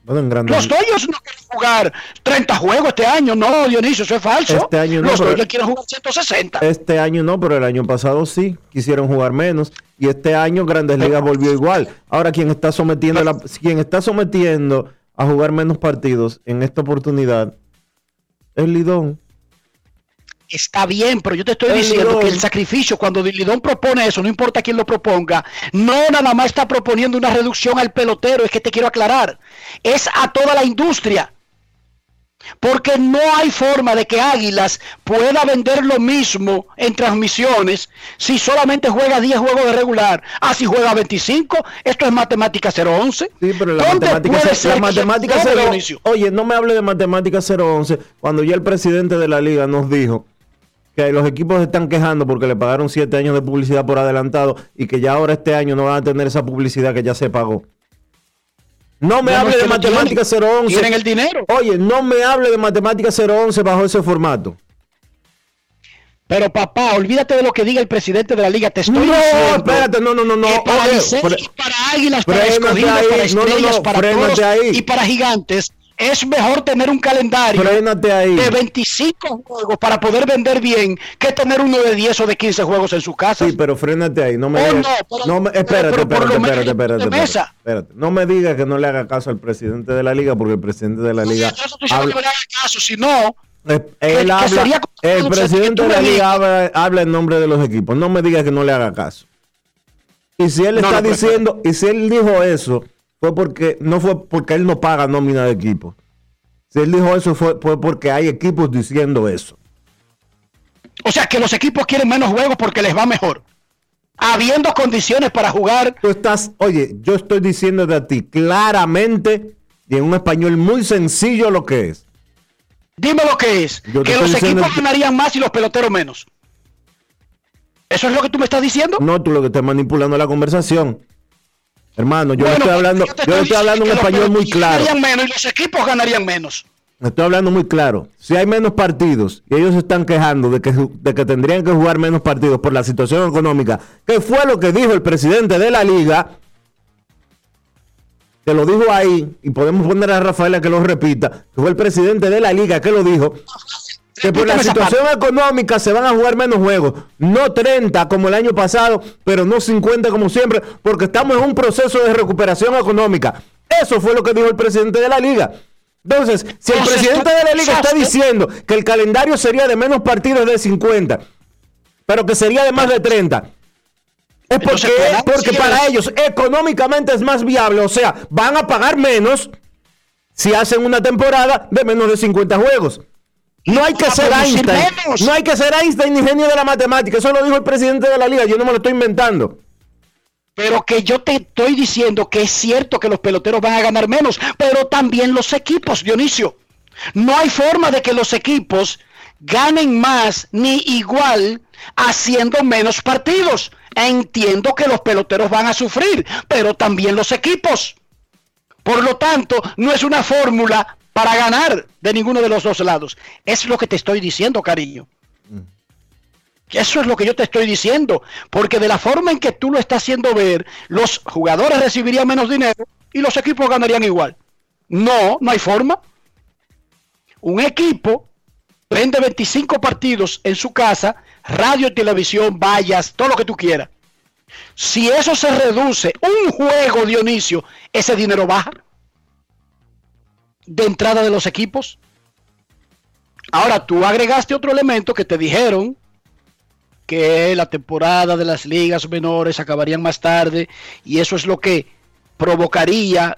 los Dodgers no quieren jugar 30 juegos este año, no, Dionisio, eso es falso. Este año no, los Dodgers quieren jugar 160. Este año no, pero el año pasado sí, quisieron jugar menos. Y este año Grandes Ligas volvió igual. Ahora quien está sometiendo, la, quien está sometiendo a jugar menos partidos en esta oportunidad es Lidón. Está bien, pero yo te estoy diciendo que el sacrificio, cuando Lidón propone eso, no importa quién lo proponga, no nada más está proponiendo una reducción al pelotero, es que te quiero aclarar, es a toda la industria. Porque no hay forma de que Águilas pueda vender lo mismo en transmisiones si solamente juega 10 juegos de regular. Ah, si juega 25, esto es matemática 011. Sí, pero la matemática, la matemática 011. Oye, no me hable de matemática 011 cuando ya el presidente de la liga nos dijo que los equipos están quejando porque le pagaron siete años de publicidad por adelantado y que ya ahora este año no van a tener esa publicidad que ya se pagó. No me hable de matemática 011. Tienen el dinero. Oye, no me hable de matemática 011 bajo ese formato. Pero papá, olvídate de lo que diga el presidente de la liga. Te estoy no, diciendo. espérate, no, no, no, no. para, para águilas, para escogidas, para estrellas, para todos y para gigantes es mejor tener un calendario de 25 juegos para poder vender bien que tener uno de 10 o de 15 juegos en su casa. Sí, pero frénate ahí. No me, oh, digas, no, me espérate, espérate, espérate, espérate, espérate, No me digas que no le haga caso al presidente de la liga porque el presidente de la liga. No, habla, que le haga caso, si no. Él habla, el presidente de la liga habla, en nombre de los equipos. No me digas que no le haga caso. Y si él está diciendo, y si él dijo eso fue porque no fue porque él no paga nómina de equipo. Si él dijo eso fue, fue porque hay equipos diciendo eso. O sea que los equipos quieren menos juegos porque les va mejor. Habiendo condiciones para jugar. Tú estás, oye, yo estoy diciendo de a ti claramente y en un español muy sencillo lo que es. Dime lo que es. que los equipos ganarían más y los peloteros menos. ¿Eso es lo que tú me estás diciendo? No, tú lo que estás manipulando la conversación. Hermano, yo le Bueno, estoy hablando, yo yo estoy hablando un español muy claro. Ganarían menos y los equipos ganarían menos. Estoy hablando muy claro. Si hay menos partidos y ellos se están quejando de que, de que tendrían que jugar menos partidos por la situación económica, que fue lo que dijo el presidente de la liga, que lo dijo ahí, y podemos poner a Rafaela que lo repita, que fue el presidente de la liga que lo dijo, que por la situación económica se van a jugar menos juegos, no 30 como el año pasado, pero no 50 como siempre, porque estamos en un proceso de recuperación económica. Eso fue lo que dijo el presidente de la liga. Entonces, si el presidente de la liga está diciendo que el calendario sería de menos partidos de 50, pero que sería de más de 30, es porque, Entonces, ¿cómo porque para ellos económicamente es más viable, o sea, van a pagar menos si hacen una temporada de menos de 50 juegos. No hay que ser Einstein. menos. No hay que ser Einstein ni genio de la matemática. Eso lo dijo el presidente de la liga. Yo no me lo estoy inventando. Pero que yo te estoy diciendo que es cierto que los peloteros van a ganar menos, pero también los equipos, Dionisio. No hay forma de que los equipos ganen más ni igual haciendo menos partidos. Entiendo que los peloteros van a sufrir, pero también los equipos. Por lo tanto, no es una fórmula para ganar de ninguno de los dos lados. Es lo que te estoy diciendo, cariño. Eso es lo que yo te estoy diciendo, porque de la forma en que tú lo estás haciendo ver, los jugadores recibirían menos dinero y los equipos ganarían igual. No, no hay forma. Un equipo prende 25 partidos en su casa, radio, televisión, vallas, todo lo que tú quieras. Si eso se reduce, un juego, Dionisio, ese dinero baja de entrada de los equipos. Ahora tú agregaste otro elemento que te dijeron que la temporada de las ligas menores acabarían más tarde y eso es lo que provocaría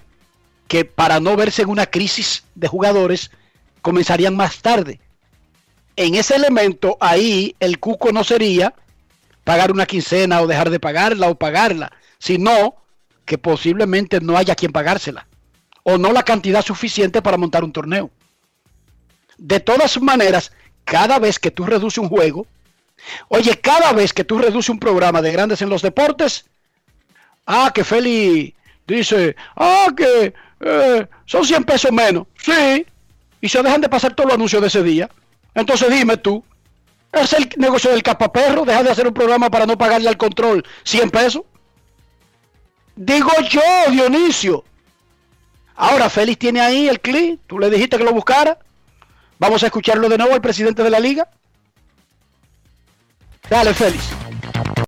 que para no verse en una crisis de jugadores comenzarían más tarde. En ese elemento ahí el cuco no sería pagar una quincena o dejar de pagarla o pagarla, sino que posiblemente no haya quien pagársela o no la cantidad suficiente para montar un torneo. De todas maneras, cada vez que tú reduces un juego, Oye, cada vez que tú reduces un programa de grandes en los deportes, ah, que Feli dice, ah, que eh, son 100 pesos menos. Sí, y se dejan de pasar todos los anuncios de ese día. Entonces dime tú, ¿es el negocio del capaperro? ¿Dejar de hacer un programa para no pagarle al control 100 pesos? Digo yo, Dionisio. Ahora, Félix tiene ahí el clip, tú le dijiste que lo buscara. Vamos a escucharlo de nuevo al presidente de la liga. Dale, Félix.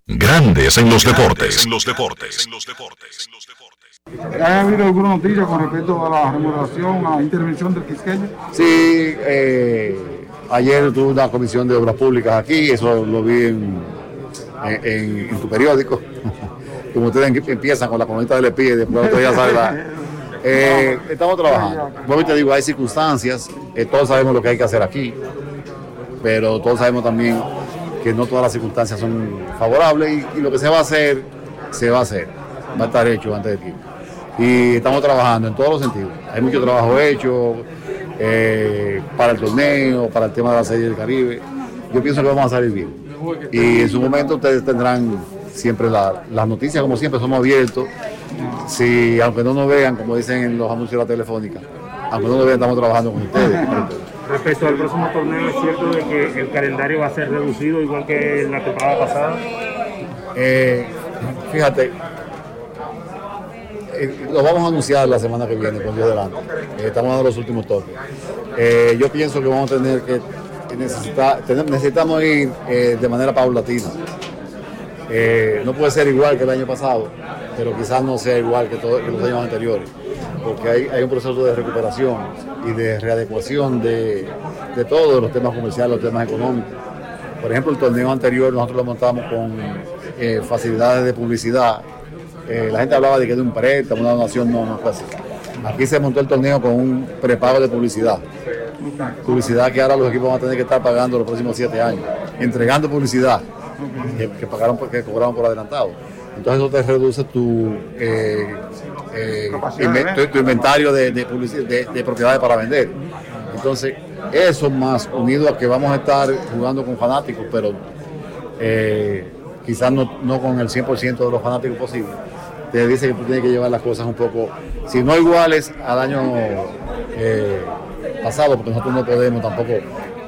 Grandes en los deportes. En los deportes. ¿Ha habido alguna noticia con respecto a la remodelación, a la intervención del Quisqueño? Sí, eh, ayer tuve una comisión de obras públicas aquí, eso lo vi en, en- en tu periódico. Como ustedes em- empiezan con la comunidad del EPI, después otro día sale la... Eh, estamos trabajando. Bueno, te digo, hay circunstancias, eh, todos sabemos lo que hay que hacer aquí, pero todos sabemos también que no todas las circunstancias son favorables y, lo que se va a hacer, se va a hacer, va a estar hecho antes de tiempo. Y estamos trabajando en todos los sentidos. Hay mucho trabajo hecho eh, para el torneo, para el tema de la serie del Caribe. Yo pienso que vamos a salir bien. Y en su momento ustedes tendrán siempre la- las noticias, como siempre, somos abiertos. Si, aunque no nos vean, como dicen en los anuncios de la telefónica, aunque no nos vean, estamos trabajando con ustedes. Respecto al próximo torneo, ¿es cierto de que el calendario va a ser reducido igual que en la temporada pasada? Eh, fíjate, eh, lo vamos a anunciar la semana que viene, con Dios delante. Eh, estamos dando los últimos toques. Eh, yo pienso que vamos a tener que necesitar, necesitamos ir eh, de manera paulatina. Eh, no puede ser igual que el año pasado, pero quizás no sea igual que, los años anteriores, porque hay, un proceso de recuperación y de readecuación de, de todos los temas comerciales, los temas económicos. Por ejemplo, el torneo anterior nosotros lo montamos con eh, facilidades de publicidad. Eh, la gente hablaba de que de un préstamo, una donación, no, no fue así. Aquí se montó el torneo con un prepago de publicidad. Publicidad que ahora los equipos van a tener que estar pagando los próximos siete años. Entregando publicidad que, pagaron porque cobraron por adelantado. Entonces eso te reduce tu, eh, eh, inventario de, propiedades para vender. Entonces, eso más unido a que vamos a estar jugando con fanáticos, pero eh, quizás no, con el 100% de los fanáticos posible, te dice que tú tienes que llevar las cosas un poco, si no iguales al año pasado, porque nosotros no podemos tampoco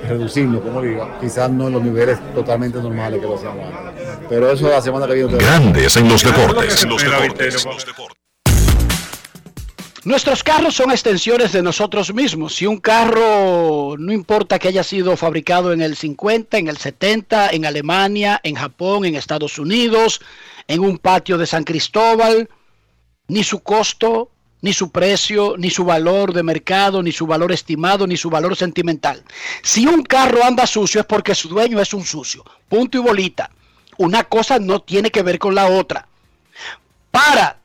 reducirlo como diga, quizás no en los niveles totalmente normales que lo hacíamos. Pero eso la semana que viene. Grandes en los deportes. En los deportes. Nuestros carros son extensiones de nosotros mismos. Si un carro, no importa que haya sido fabricado en el 50, en el 70, en Alemania, en Japón, en Estados Unidos, en un patio de San Cristóbal, ni su costo, ni su precio, ni su valor de mercado, ni su valor estimado, ni su valor sentimental. Si un carro anda sucio es porque su dueño es un sucio. Punto y bolita. Una cosa no tiene que ver con la otra. Para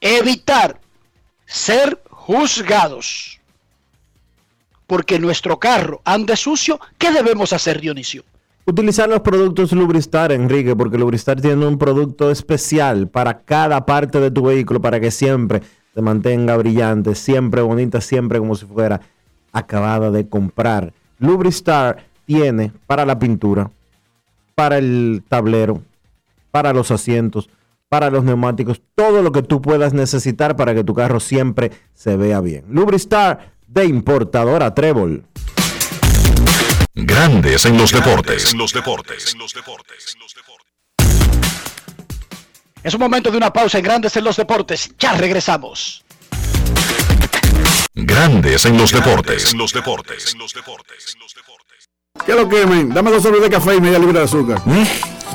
evitar ser juzgados porque nuestro carro ande sucio, ¿qué debemos hacer, Dionisio? Utilizar los productos Lubristar, Enrique, porque Lubristar tiene un producto especial para cada parte de tu vehículo para que siempre te mantenga brillante, siempre bonita, siempre como si fuera acabada de comprar. Lubristar tiene para la pintura, para el tablero, para los asientos, para los neumáticos, todo lo que tú puedas necesitar para que tu carro siempre se vea bien. Lubristar de importadora Trébol. Grandes en los deportes. En los deportes. Es un momento de una pausa en Grandes en los deportes. Ya regresamos. Grandes en los deportes. En los deportes. ¿Qué lo quemen? Dame dos sobres de café y media libra de azúcar.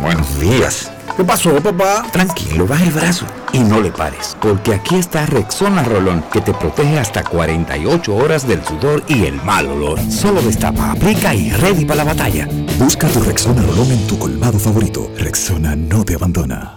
Buenos días. ¿Qué pasó, papá? Tranquilo, baja el brazo y no le pares, porque aquí está Rexona Rolón, que te protege hasta 48 horas del sudor y el mal olor. Solo destapa, aplica y ready para la batalla. Busca tu Rexona Rolón en tu colmado favorito. Rexona no te abandona.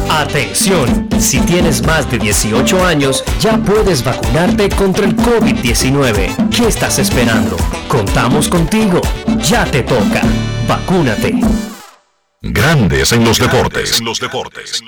Atención, si tienes más de 18 años, ya puedes vacunarte contra el COVID-19. ¿Qué estás esperando? Contamos contigo. Ya te toca. Vacúnate. Grandes en los deportes. En los deportes.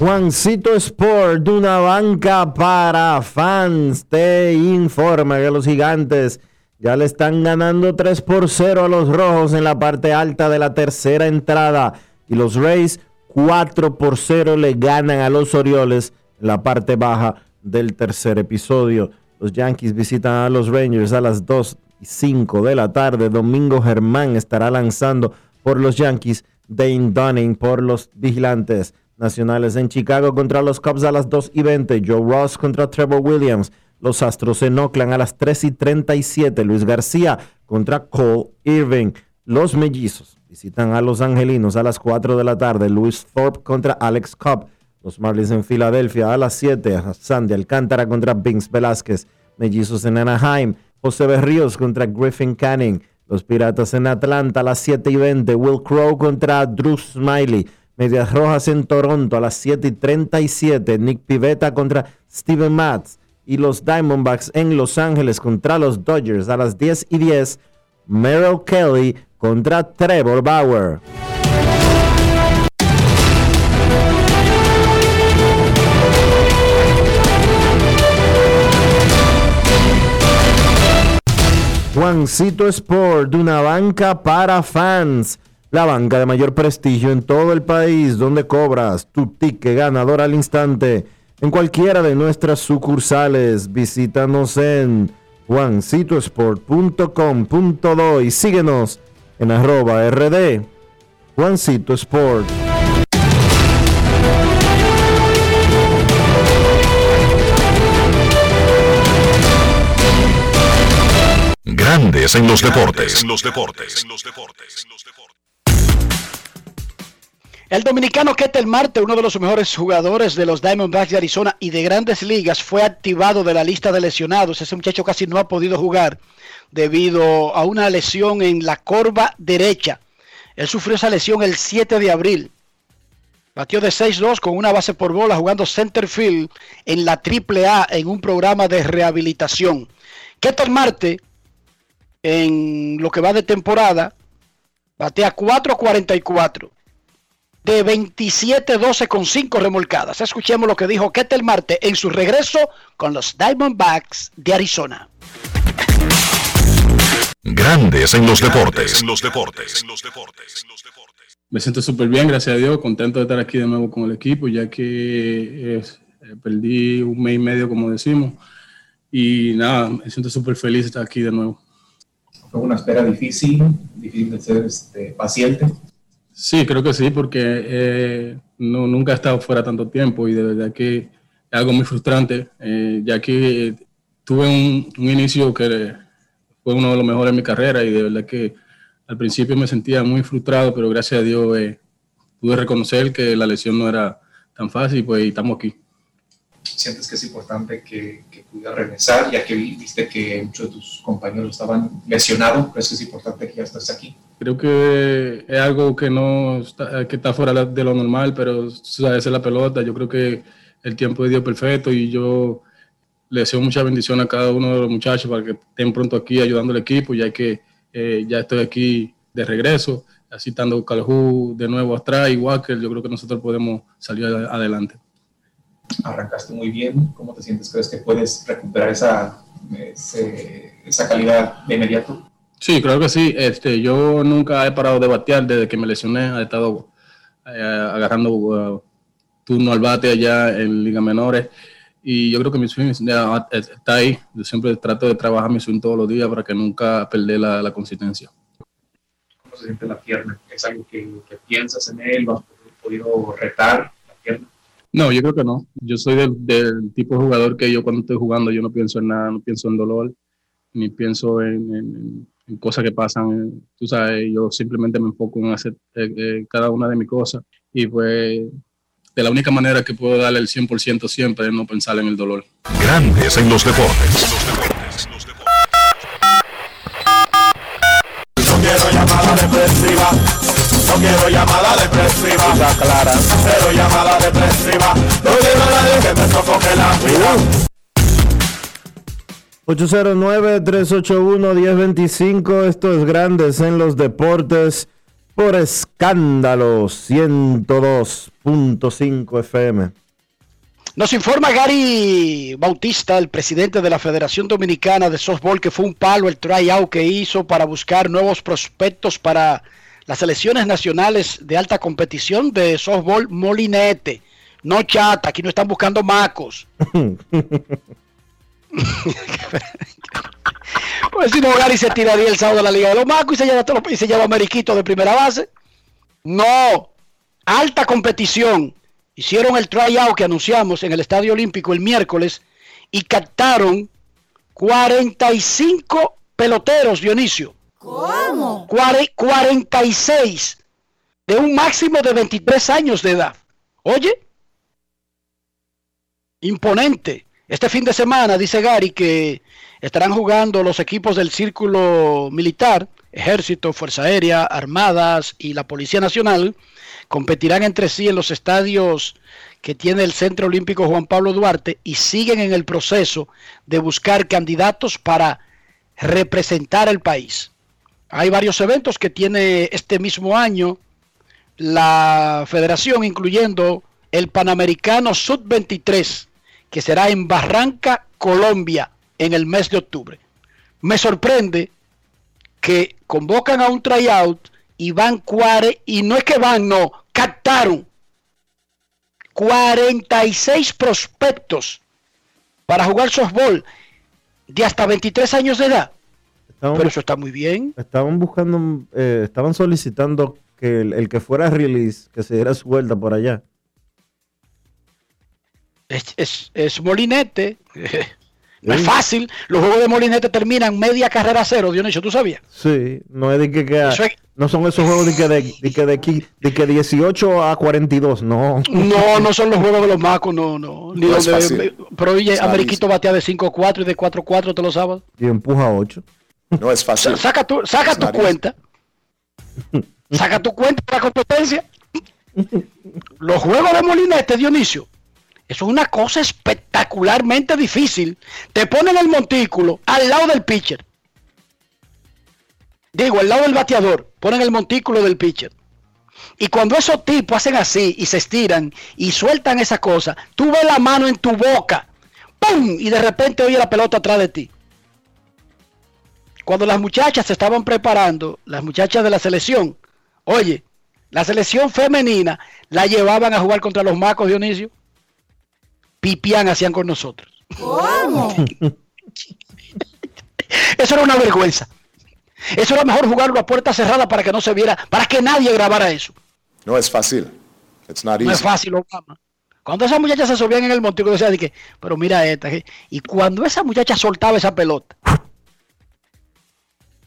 Juancito Sport, una banca para fans, te informa que los gigantes ya le están ganando 3 por 0 a los rojos en la parte alta de la tercera entrada. Y los Rays 4 por 0 le ganan a los Orioles en la parte baja del tercer episodio. Los Yankees visitan a los Rangers a las 2 y 5 de la tarde. Domingo Germán estará lanzando por los Yankees. Dane Dunning por los Vigilantes Nacionales en Chicago contra los Cubs a las 2 y 20. Joe Ross contra Trevor Williams. Los Astros en Oakland a las 3 y 37. Luis García contra Cole Irving. Los Mellizos visitan a los Angelinos a las 4 de la tarde. Luis Thorpe contra Alex Cobb. Los Marlins en Filadelfia a las 7. Sandy Alcántara contra Vince Velázquez. Mellizos en Anaheim. José Berríos contra Griffin Canning. Los Piratas en Atlanta a las 7 y 20. Will Crow contra Drew Smiley. Medias Rojas en Toronto a las 7 y 37. Nick Pivetta contra Steven Matz. Y los Diamondbacks en Los Ángeles contra los Dodgers a las 10 y 10. Merrill Kelly contra Trevor Bauer. Juancito Sport, una banca para fans. La banca de mayor prestigio en todo el país, donde cobras tu ticket ganador al instante. En cualquiera de nuestras sucursales, visítanos en juancitosport.com.do y síguenos en arroba rd Juancito Sport. Grandes en los deportes. En los deportes. El dominicano Ketel Marte, uno de los mejores jugadores de los Diamondbacks de Arizona y de grandes ligas, fue activado de la lista de lesionados. Ese muchacho casi no ha podido jugar debido a una lesión en la corva derecha. Él sufrió esa lesión el 7 de abril. Batió de 6-2 con una base por bola jugando center field en la AAA en un programa de rehabilitación. Ketel Marte, en lo que va de temporada, batea 4.44 de 27-12 con 5 remolcadas. Escuchemos lo que dijo Ketel Marte en su regreso con los Diamondbacks de Arizona. Grandes en los deportes. los deportes. los deportes. Me siento súper bien, gracias a Dios, contento de estar aquí de nuevo con el equipo, ya que eh, perdí un mes y medio, como decimos, y nada, me siento súper feliz de estar aquí de nuevo. Fue una espera difícil, difícil de ser este, paciente. Sí, creo que sí, porque eh, no, nunca he estado fuera tanto tiempo y de verdad que es algo muy frustrante, eh, ya que tuve un, un, inicio que fue uno de los mejores en mi carrera y de verdad que al principio me sentía muy frustrado, pero gracias a Dios eh, pude reconocer que la lesión no era tan fácil pues, y estamos aquí. ¿Sientes que es importante que, que pudiera regresar, ya que viste que muchos de tus compañeros estaban lesionados? ¿Crees que es importante que ya estés aquí? Creo que es algo que no está, que está fuera de lo normal, pero sabes, es la pelota. Yo creo que el tiempo es Dios perfecto y yo le deseo mucha bendición a cada uno de los muchachos para que estén pronto aquí ayudando al equipo, ya que eh, ya estoy aquí de regreso, así estando Calhoun de nuevo atrás y Walker, yo creo que nosotros podemos salir adelante arrancaste muy bien. ¿Cómo te sientes? ¿Crees que puedes recuperar esa, esa calidad de inmediato? Sí, creo que sí. Este, yo nunca he parado de batear desde que me lesioné. He estado eh, agarrando uh, turno al bate allá en Liga Menores. Y yo creo que mi swing ya está ahí. Yo siempre trato de trabajar mi swing todos los días para que nunca perder la, la consistencia. ¿Cómo se siente la pierna? ¿Es algo que, que piensas en él? ¿Lo has podido retar la pierna? No, yo creo que no. Yo soy del, del, tipo de jugador que yo cuando estoy jugando yo no pienso en nada, no pienso en dolor, ni pienso en, en, en cosas que pasan. Tú sabes, yo simplemente me enfoco en hacer eh, eh, cada una de mis cosas y pues de la única manera que puedo darle el 100% siempre es no pensar en el dolor. Grandes en los deportes. No quiero llamada depresiva. No quiero llamada depresiva. clara. Cero llamada depresiva. No quiero a nadie que me sofoque la vida. 809-381-1025. Esto es Grandes en los Deportes por escándalo 102.5 FM. Nos informa Gary Bautista, el presidente de la Federación Dominicana de Softball, que fue un palo el tryout que hizo para buscar nuevos prospectos para las selecciones nacionales de alta competición de softball Molinete. No chata, aquí no están buscando macos. pues si no, Gary se tiraría el sábado de la Liga de los Macos y se lleva, y se lleva a Meriquito de primera base. No, alta competición. Hicieron el tryout que anunciamos en el Estadio Olímpico el miércoles y captaron 45 peloteros, Dionisio. ¿Cómo? 46 de un máximo de 23 años de edad. Oye, imponente. Este fin de semana dice Gary que estarán jugando los equipos del Círculo Militar, Ejército, Fuerza Aérea, Armadas y la Policía Nacional. Competirán entre sí en los estadios que tiene el Centro Olímpico Juan Pablo Duarte y siguen en el proceso de buscar candidatos para representar al país. Hay varios eventos que tiene este mismo año la federación, incluyendo el Panamericano Sub-23, que será en Barranca, Colombia, en el mes de octubre. Me sorprende que convocan a un tryout y van cuare, y no es que van, no, captaron 46 prospectos para jugar softball de hasta 23 años de edad. Estaban, Pero eso está muy bien. Estaban buscando, eh, estaban solicitando que el, el, que fuera release, que se diera su vuelta por allá. Es, es, es Molinete. No es fácil. Los juegos de Molinete terminan media carrera cero, Dionisio, ¿tú sabías? Sí, no es de que, es- no son esos juegos de que de, de que de, de que 18 a 42, no. No, no son los juegos de los macos, no, no. Ni No es donde, fácil. pero oye, Es Ameriquito batea de 5-4 y de 4-4 todos los sábados. Y empuja 8. No es fácil. Saca tu, saca tu cuenta. Saca tu cuenta de la competencia. Los juegos de Molinete, Dionisio. Eso es una cosa espectacularmente difícil. Te ponen el montículo al lado del pitcher. Digo, al lado del bateador. Ponen el montículo del pitcher. Y cuando esos tipos hacen así y se estiran y sueltan esa cosa, tú ves la mano en tu boca. ¡Pum! Y de repente oye la pelota atrás de ti. Cuando las muchachas se estaban preparando, las muchachas de la selección, oye, la selección femenina la llevaban a jugar contra los macos Dionisio. Pipián hacían con nosotros. ¿Cómo? Eso era una vergüenza. Eso era mejor jugarlo a puerta cerrada para que no se viera, para que nadie grabara eso. No es fácil. It's not No es fácil, Obama. Cuando esas muchachas se subían en el montículo, decía, de que, pero mira esta. que-". Y cuando esa muchacha soltaba esa pelota,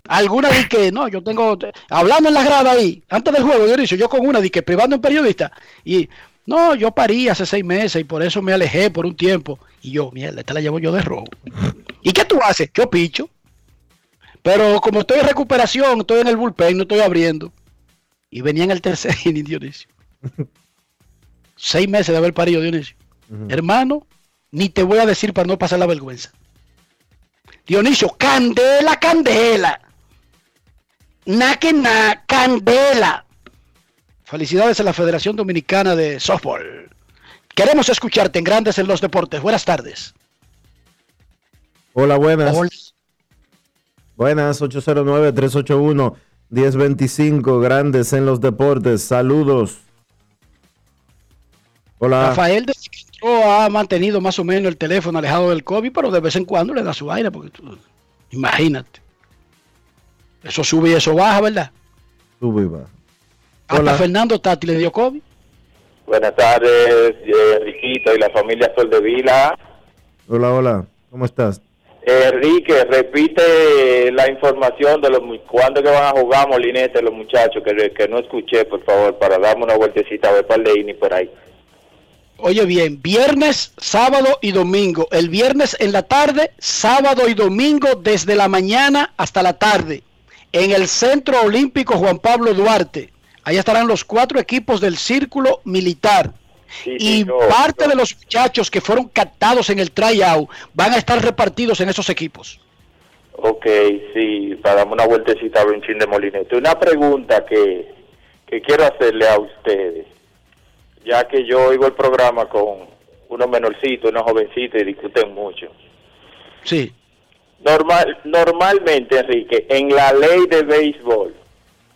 alguna di que, no, yo tengo, hablando en la grada ahí, antes del juego, Dionisio, yo con una di que privando a un periodista, y no, yo parí hace seis meses y por eso me alejé por un tiempo. Y yo, mierda, esta la llevo yo de robo. ¿Y qué tú haces? Yo picho. Pero como estoy en recuperación, estoy en el bullpen, no estoy abriendo. Y venía en el tercer inning, Dionisio. Seis meses de haber parido, Dionisio. Hermano, ni te voy a decir para no pasar la vergüenza. Dionisio, candela, candela. Na que na, candela. Felicidades a la Federación Dominicana de Softball. Queremos escucharte en Grandes en los Deportes. Buenas tardes. Hola, buenas. Buenas, 809-381-1025, grandes en los deportes. Saludos. Hola. Rafael desde que entró ha mantenido más o menos el teléfono alejado del COVID, pero de vez en cuando le da su aire, porque tú- imagínate. Eso sube y eso baja, ¿verdad? Sube y baja. Hasta Hola. Fernando Tati le dio COVID. Buenas tardes, eh, Enriquito y la familia Soldevila. Hola, hola. ¿Cómo estás? Enrique, repite la información de los cuándo que van a jugar Molinete los muchachos, que, que no escuché, por favor, para darme una vueltecita a ver par de ini por ahí. Oye bien, viernes, sábado y domingo. El viernes en la tarde, sábado y domingo desde la mañana hasta la tarde. En el Centro Olímpico Juan Pablo Duarte. Ahí estarán los cuatro equipos del Círculo Militar. y parte de los muchachos que fueron captados en el tryout van a estar repartidos en esos equipos. Ok, sí, para darme una vueltecita a chin de Molinete. Una pregunta que, que quiero hacerle a ustedes, ya que yo oigo el programa con unos menorcitos, unos jovencitos y discuten mucho. Sí. Normal, normalmente, Enrique, en la ley de béisbol,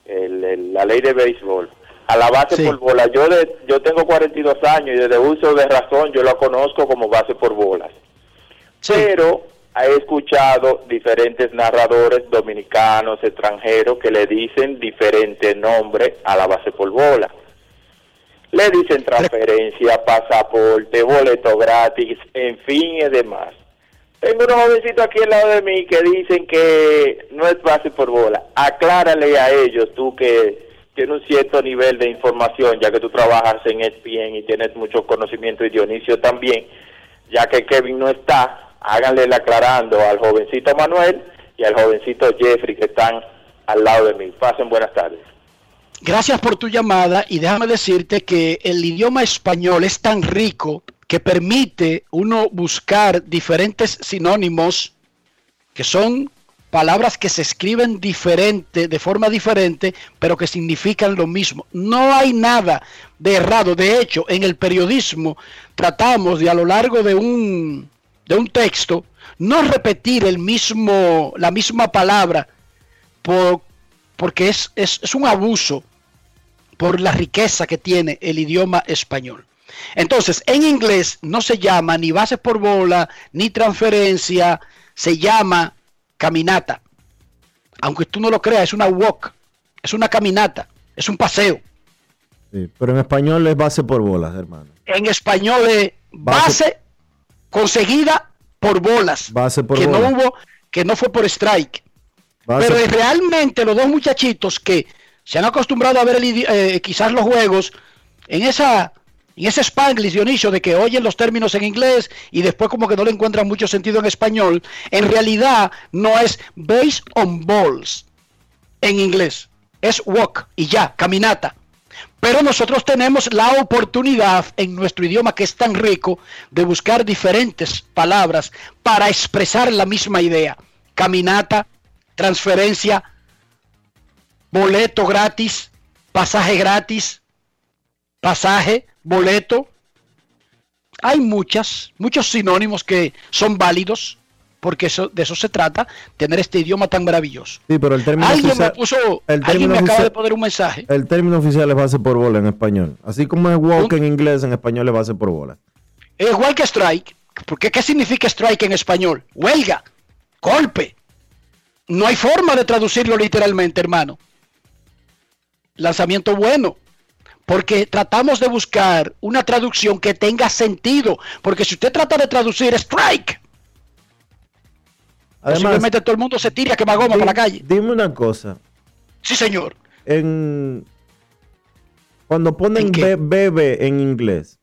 el- el- la ley de béisbol, a la base por bola, yo de, yo tengo 42 años y desde uso de razón yo la conozco como base por bolas. Pero he escuchado diferentes narradores dominicanos, extranjeros, que le dicen diferente nombre a la base por bola. Le dicen transferencia, pasaporte, boleto gratis, en fin y demás. Tengo unos jovencitos aquí al lado de mí que dicen que no es base por bola. Aclárale a ellos, tú que tienes un cierto nivel de información, ya que tú trabajas en ESPN y tienes mucho conocimiento y Dionisio también, ya que Kevin no está, háganle el aclarando al jovencito Manuel y al jovencito Jeffrey que están al lado de mí. Pasen buenas tardes. Gracias por tu llamada y déjame decirte que el idioma español es tan rico que permite uno buscar diferentes sinónimos que son palabras que se escriben diferente, de forma diferente, pero que significan lo mismo. No hay nada de errado. De hecho, en el periodismo tratamos de a lo largo de un, de un texto no repetir el mismo, la misma palabra por, porque es, es, es un abuso por la riqueza que tiene el idioma español. Entonces, en inglés no se llama ni base por bola, ni transferencia, se llama caminata. Aunque tú no lo creas, es una walk, es una caminata, es un paseo. Sí, pero en español es base por bolas, hermano. En español es base conseguida por bolas. Base por que no hubo, que no fue por strike. Base- Pero realmente los dos muchachitos que se han acostumbrado a ver el eh, quizás los juegos en esa en ese spanglish Dionisio de que oyen los términos en inglés y después como que no le encuentran mucho sentido en español, en realidad no es base on balls en inglés, es walk y ya, caminata. Pero nosotros tenemos la oportunidad en nuestro idioma que es tan rico de buscar diferentes palabras para expresar la misma idea. Caminata, transferencia, boleto gratis, pasaje gratis, pasaje, boleto. Hay muchas, muchos sinónimos que son válidos porque eso, de eso se trata, tener este idioma tan maravilloso. Sí, pero el término Alguien me oficial, puso, el alguien me acaba oficial- de poner un mensaje. el término oficial es base por bola en español. Así como es walk en inglés, en español es base por bola. Es igual que strike. Porque ¿qué significa strike en español? Huelga, golpe. No hay forma de traducirlo literalmente, hermano. Lanzamiento bueno. Porque tratamos de buscar una traducción que tenga sentido. Porque si usted trata de traducir strike, Además, posiblemente todo el mundo se tira a quemar goma para la calle. Dime una cosa. Sí, señor. En cuando ponen bebé en inglés,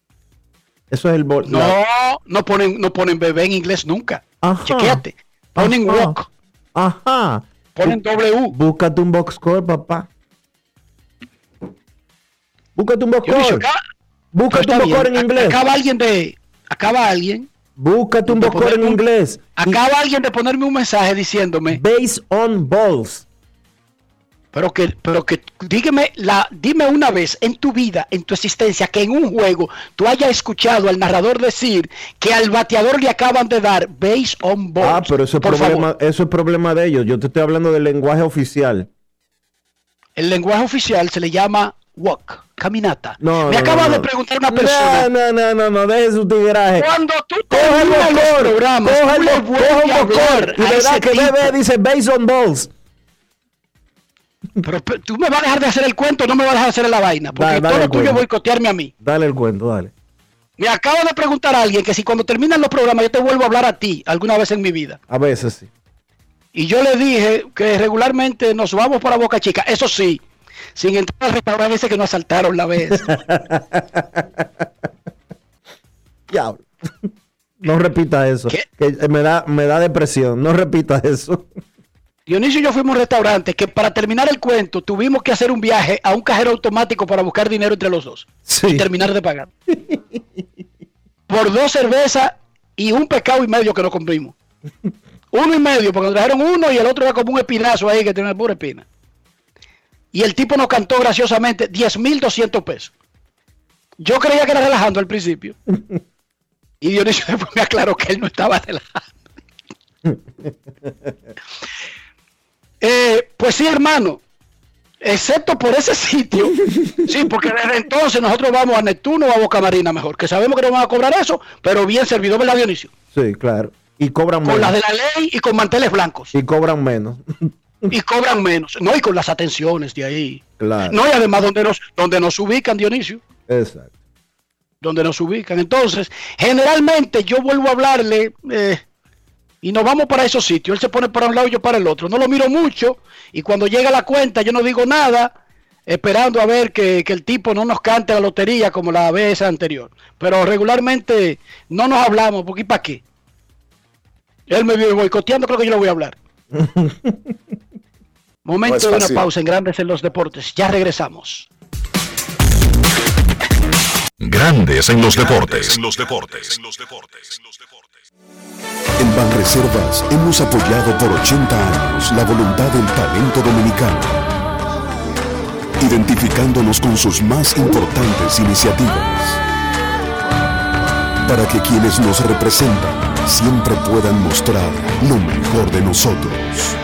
eso es el bol. No, la- no ponen, no ponen bebé en inglés nunca. Ajá. Chequéate. Ponen Ajá. walk. Ajá. Ponen W. Búscate un box score, papá. Búscate un score. acá- Búscate un score en inglés. Acaba alguien de. Acaba alguien. Búscate un score en un- inglés. Acaba alguien de ponerme un mensaje diciéndome. Base on balls. Pero que, pero que dígame la, dime una vez en tu vida, en tu existencia, que en un juego tú hayas escuchado al narrador decir que al bateador le acaban de dar base on balls. Ah, pero eso es, Por problema, favor. eso es problema de ellos. Yo te estoy hablando del lenguaje oficial. El lenguaje oficial se le llama walk, caminata. No, Me no, acaba no, de preguntar una persona. No, no, no, no, no, deje su tigraje. Cuando tú terminas los programas, coge el le hablar Y a verdad ese que bebé dice base on balls. Pero, pero tú me vas a dejar de hacer el cuento, no me vas a dejar de hacer la vaina, porque Dale, dale todo lo tuyo boicotearme a mí. Dale el cuento, dale. Me acaba de preguntar a alguien que si cuando terminan los programas yo te vuelvo a hablar a ti alguna vez en mi vida. A veces sí. Y yo le dije que regularmente nos vamos para Boca Chica. Eso sí, sin entrar al restaurante dice que nos asaltaron la vez. Diablo. No repita eso. Que me da, me da depresión. No repita eso. Dionisio y yo fuimos a un restaurante que para terminar el cuento tuvimos que hacer un viaje a un cajero automático para buscar dinero entre los dos y terminar de pagar. Por dos cervezas y un pescado y medio que nos comimos. Uno y medio, porque nos trajeron uno y el otro era como un espinazo ahí que tiene una pura espina. Y el tipo nos cantó graciosamente 10.200 pesos. Yo creía que era relajando al principio. Y Dionisio después me aclaró que él no estaba relajando. Eh, pues sí, hermano. Excepto por ese sitio. Sí, porque desde entonces nosotros vamos a Neptuno o a Boca Marina mejor. Que sabemos que no van a cobrar eso, pero bien servido, ¿verdad, Dionisio? Sí, claro. Y cobran Con menos. las de la ley y con manteles blancos. Y cobran menos. Y cobran menos. No, y con las atenciones de ahí. Claro. No, y además donde nos, donde nos ubican, Dionisio. Exacto. donde nos ubican. Entonces, generalmente yo vuelvo a hablarle eh, y nos vamos para esos sitios. Él se pone para un lado y yo para el otro. No lo miro mucho y cuando llega la cuenta yo no digo nada, esperando a ver que, que el tipo no nos cante la lotería como la vez anterior. Pero regularmente no nos hablamos, porque ¿y para qué? Él me vive boicoteando, creo que yo le voy a hablar. Momento No de una pausa en Grandes en los Deportes. Ya regresamos. Grandes en los deportes. En Banreservas hemos apoyado por 80 años la voluntad del talento dominicano, identificándonos con sus más importantes iniciativas, para que quienes nos representan siempre puedan mostrar lo mejor de nosotros.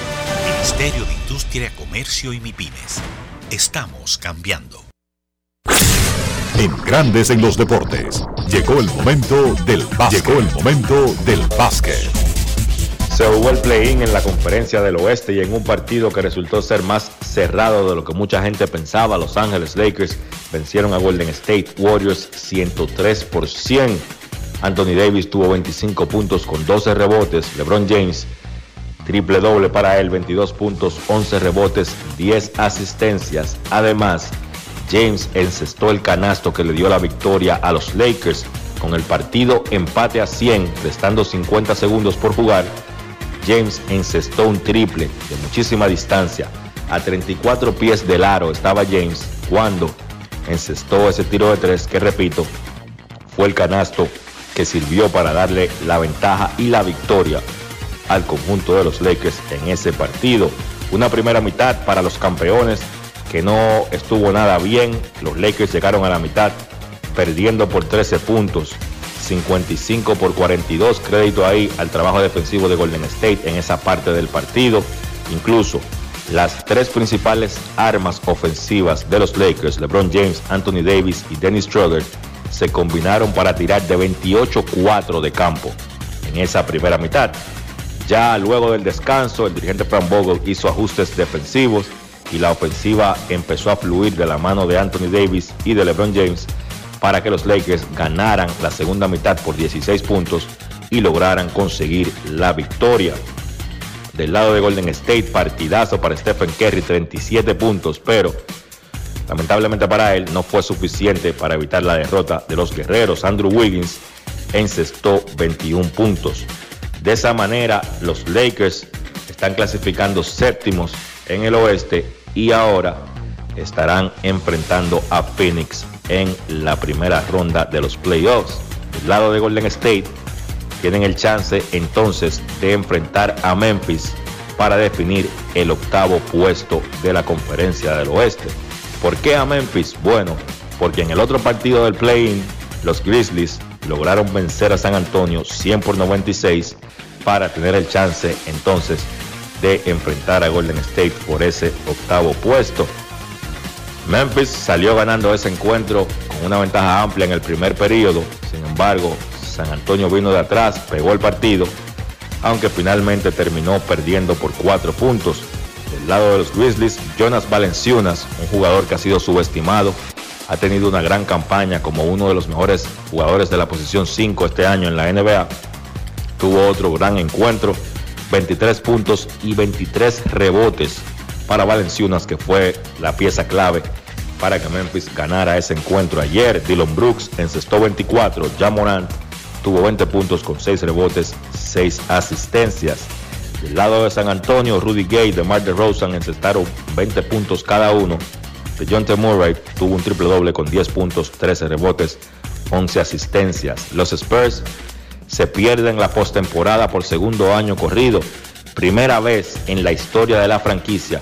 Ministerio de Industria, Comercio y MIPIMES. Estamos cambiando. En Grandes en los Deportes. Llegó el momento del básquet. Llegó el momento del básquet. Se jugó el play-in en la conferencia del oeste y en un partido que resultó ser más cerrado de lo que mucha gente pensaba. Los Ángeles Lakers vencieron a Golden State Warriors 103 por 100. Anthony Davis tuvo 25 puntos con 12 rebotes. LeBron James triple doble para él, 22 puntos, 11 rebotes, 10 asistencias. Además, James encestó el canasto que le dio la victoria a los Lakers con el partido empate a 100, restando 50 segundos por jugar. James encestó un triple de muchísima distancia. A 34 pies del aro estaba James cuando encestó ese tiro de tres que, repito, fue el canasto que sirvió para darle la ventaja y la victoria al conjunto de los Lakers en ese partido. Una primera mitad para los campeones que no estuvo nada bien. Los Lakers llegaron a la mitad perdiendo por 13 puntos. 55 por 42, crédito ahí al trabajo defensivo de Golden State en esa parte del partido. Incluso las tres principales armas ofensivas de los Lakers, LeBron James, Anthony Davis y Dennis Schroeder, se combinaron para tirar de 28-4 de campo en esa primera mitad. Ya luego del descanso, el dirigente Frank Vogel hizo ajustes defensivos y la ofensiva empezó a fluir de la mano de Anthony Davis y de LeBron James para que los Lakers ganaran la segunda mitad por 16 puntos y lograran conseguir la victoria. Del lado de Golden State, partidazo para Stephen Curry, 37 puntos, pero lamentablemente para él no fue suficiente para evitar la derrota de los guerreros. Andrew Wiggins encestó 21 puntos. De esa manera, los Lakers están clasificando séptimos en el oeste y ahora estarán enfrentando a Phoenix en la primera ronda de los playoffs. Del lado de Golden State tienen el chance entonces de enfrentar a Memphis para definir el octavo puesto de la conferencia del oeste. ¿Por qué a Memphis? Bueno, porque en el otro partido del play-in, los Grizzlies lograron vencer a San Antonio 100 por 96 para tener el chance entonces de enfrentar a Golden State por ese octavo puesto. Memphis salió ganando ese encuentro con una ventaja amplia en el primer periodo, sin embargo, San Antonio vino de atrás, pegó el partido, aunque finalmente terminó perdiendo por cuatro puntos. Del lado de los Grizzlies, Jonas Valenciunas, un jugador que ha sido subestimado, ha tenido una gran campaña como uno de los mejores jugadores de la posición 5 este año en la NBA tuvo otro gran encuentro, 23 puntos y 23 rebotes para Valenciunas, que fue la pieza clave para que Memphis ganara ese encuentro ayer. Dylan Brooks encestó 24, Ja Morant tuvo 20 puntos con 6 rebotes, 6 asistencias. Del lado de San Antonio, Rudy Gay y DeMar DeRozan encestaron 20 puntos cada uno. De John T. Murray tuvo un triple doble con 10 puntos, 13 rebotes, 11 asistencias. Los Spurs se pierden la postemporada por segundo año corrido. Primera vez en la historia de la franquicia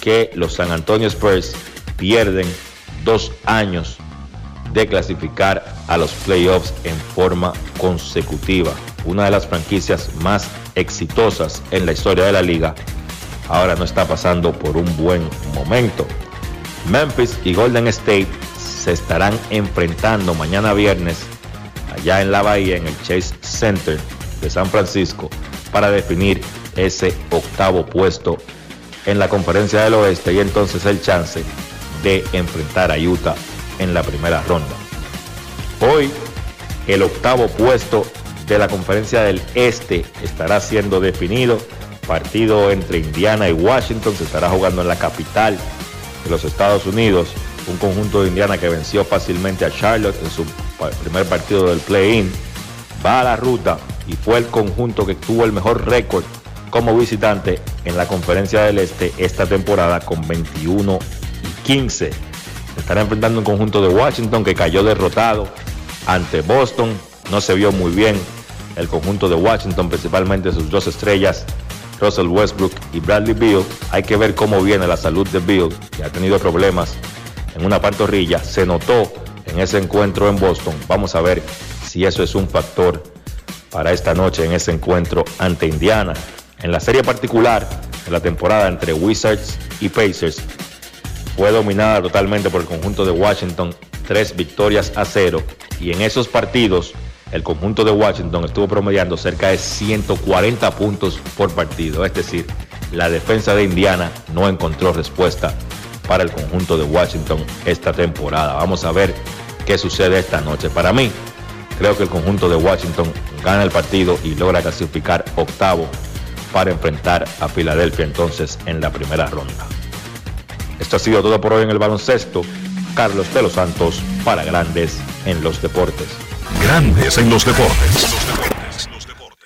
que los San Antonio Spurs pierden dos años de clasificar a los playoffs en forma consecutiva. Una de las franquicias más exitosas en la historia de la liga ahora no está pasando por un buen momento. Memphis y Golden State se estarán enfrentando mañana viernes allá en la bahía, en el Chase Center de San Francisco, para definir ese octavo puesto en la conferencia del oeste y entonces el chance de enfrentar a Utah en la primera ronda. Hoy el octavo puesto de la conferencia del este estará siendo definido partido entre Indiana y Washington se estará jugando en la capital de los Estados Unidos. Un conjunto de Indiana que venció fácilmente a Charlotte en su primer partido del play-in. Va a la ruta y fue el conjunto que tuvo el mejor récord como visitante en la conferencia del Este esta temporada con 21 y 15. Estará enfrentando un conjunto de Washington que cayó derrotado ante Boston. No se vio muy bien el conjunto de Washington, principalmente sus dos estrellas, Russell Westbrook y Bradley Beal. Hay que ver cómo viene la salud de Beal, que ha tenido problemas en una pantorrilla. Se notó en ese encuentro en Boston. Vamos a ver si eso es un factor para esta noche en ese encuentro ante Indiana. En la serie particular de la temporada entre Wizards y Pacers, fue dominada totalmente por el conjunto de Washington, tres victorias a cero. Y en esos partidos, el conjunto de Washington estuvo promediando cerca de 140 puntos por partido. Es decir, la defensa de Indiana no encontró respuesta para el conjunto de Washington esta temporada. Vamos a ver qué sucede esta noche. Para mí, creo que el conjunto de Washington gana el partido y logra clasificar octavo para enfrentar a Filadelfia entonces en la primera ronda. Esto ha sido todo por hoy en el baloncesto. Carlos de los Santos para Grandes en los Deportes. Grandes en los Deportes.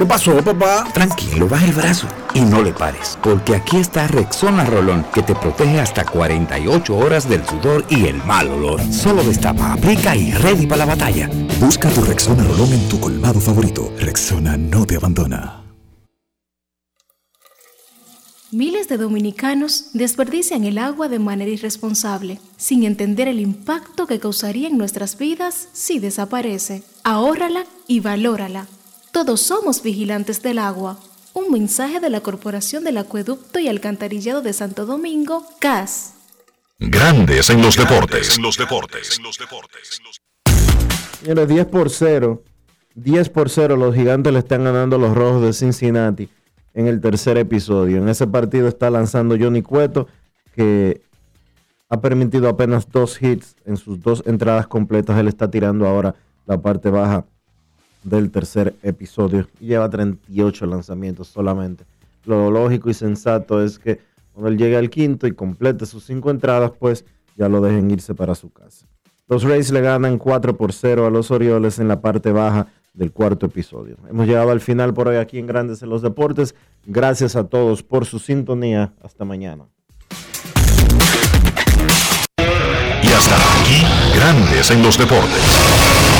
¿Qué pasó, papá? Tranquilo, baja el brazo y no le pares, porque aquí está Rexona Rolón, que te protege hasta 48 horas del sudor y el mal olor. Solo destapa, aplica y ready para la batalla. Busca tu Rexona Rolón en tu colmado favorito. Rexona no te abandona. Miles de dominicanos desperdician el agua de manera irresponsable, sin entender el impacto que causaría en nuestras vidas si desaparece. Ahórrala y valórala. Todos somos vigilantes del agua. Un mensaje de la Corporación del Acueducto y Alcantarillado de Santo Domingo, CAS. Grandes en los deportes. En los deportes. Señores, 10 por 0. 10 por 0 los gigantes le están ganando a los rojos de Cincinnati en el tercer episodio. En ese partido está lanzando Johnny Cueto, que ha permitido apenas dos hits en sus dos entradas completas. Él está tirando ahora la parte baja del tercer episodio lleva 38 lanzamientos solamente. Lo lógico y sensato es que cuando él llegue al quinto y complete sus cinco entradas, pues ya lo dejen irse para su casa. Los Rays le ganan 4 por 0 a los Orioles en la parte baja del cuarto episodio. Hemos llegado al final por hoy aquí en Grandes en los Deportes. Gracias a todos por su sintonía. Hasta mañana. Y hasta aquí, Grandes en los Deportes.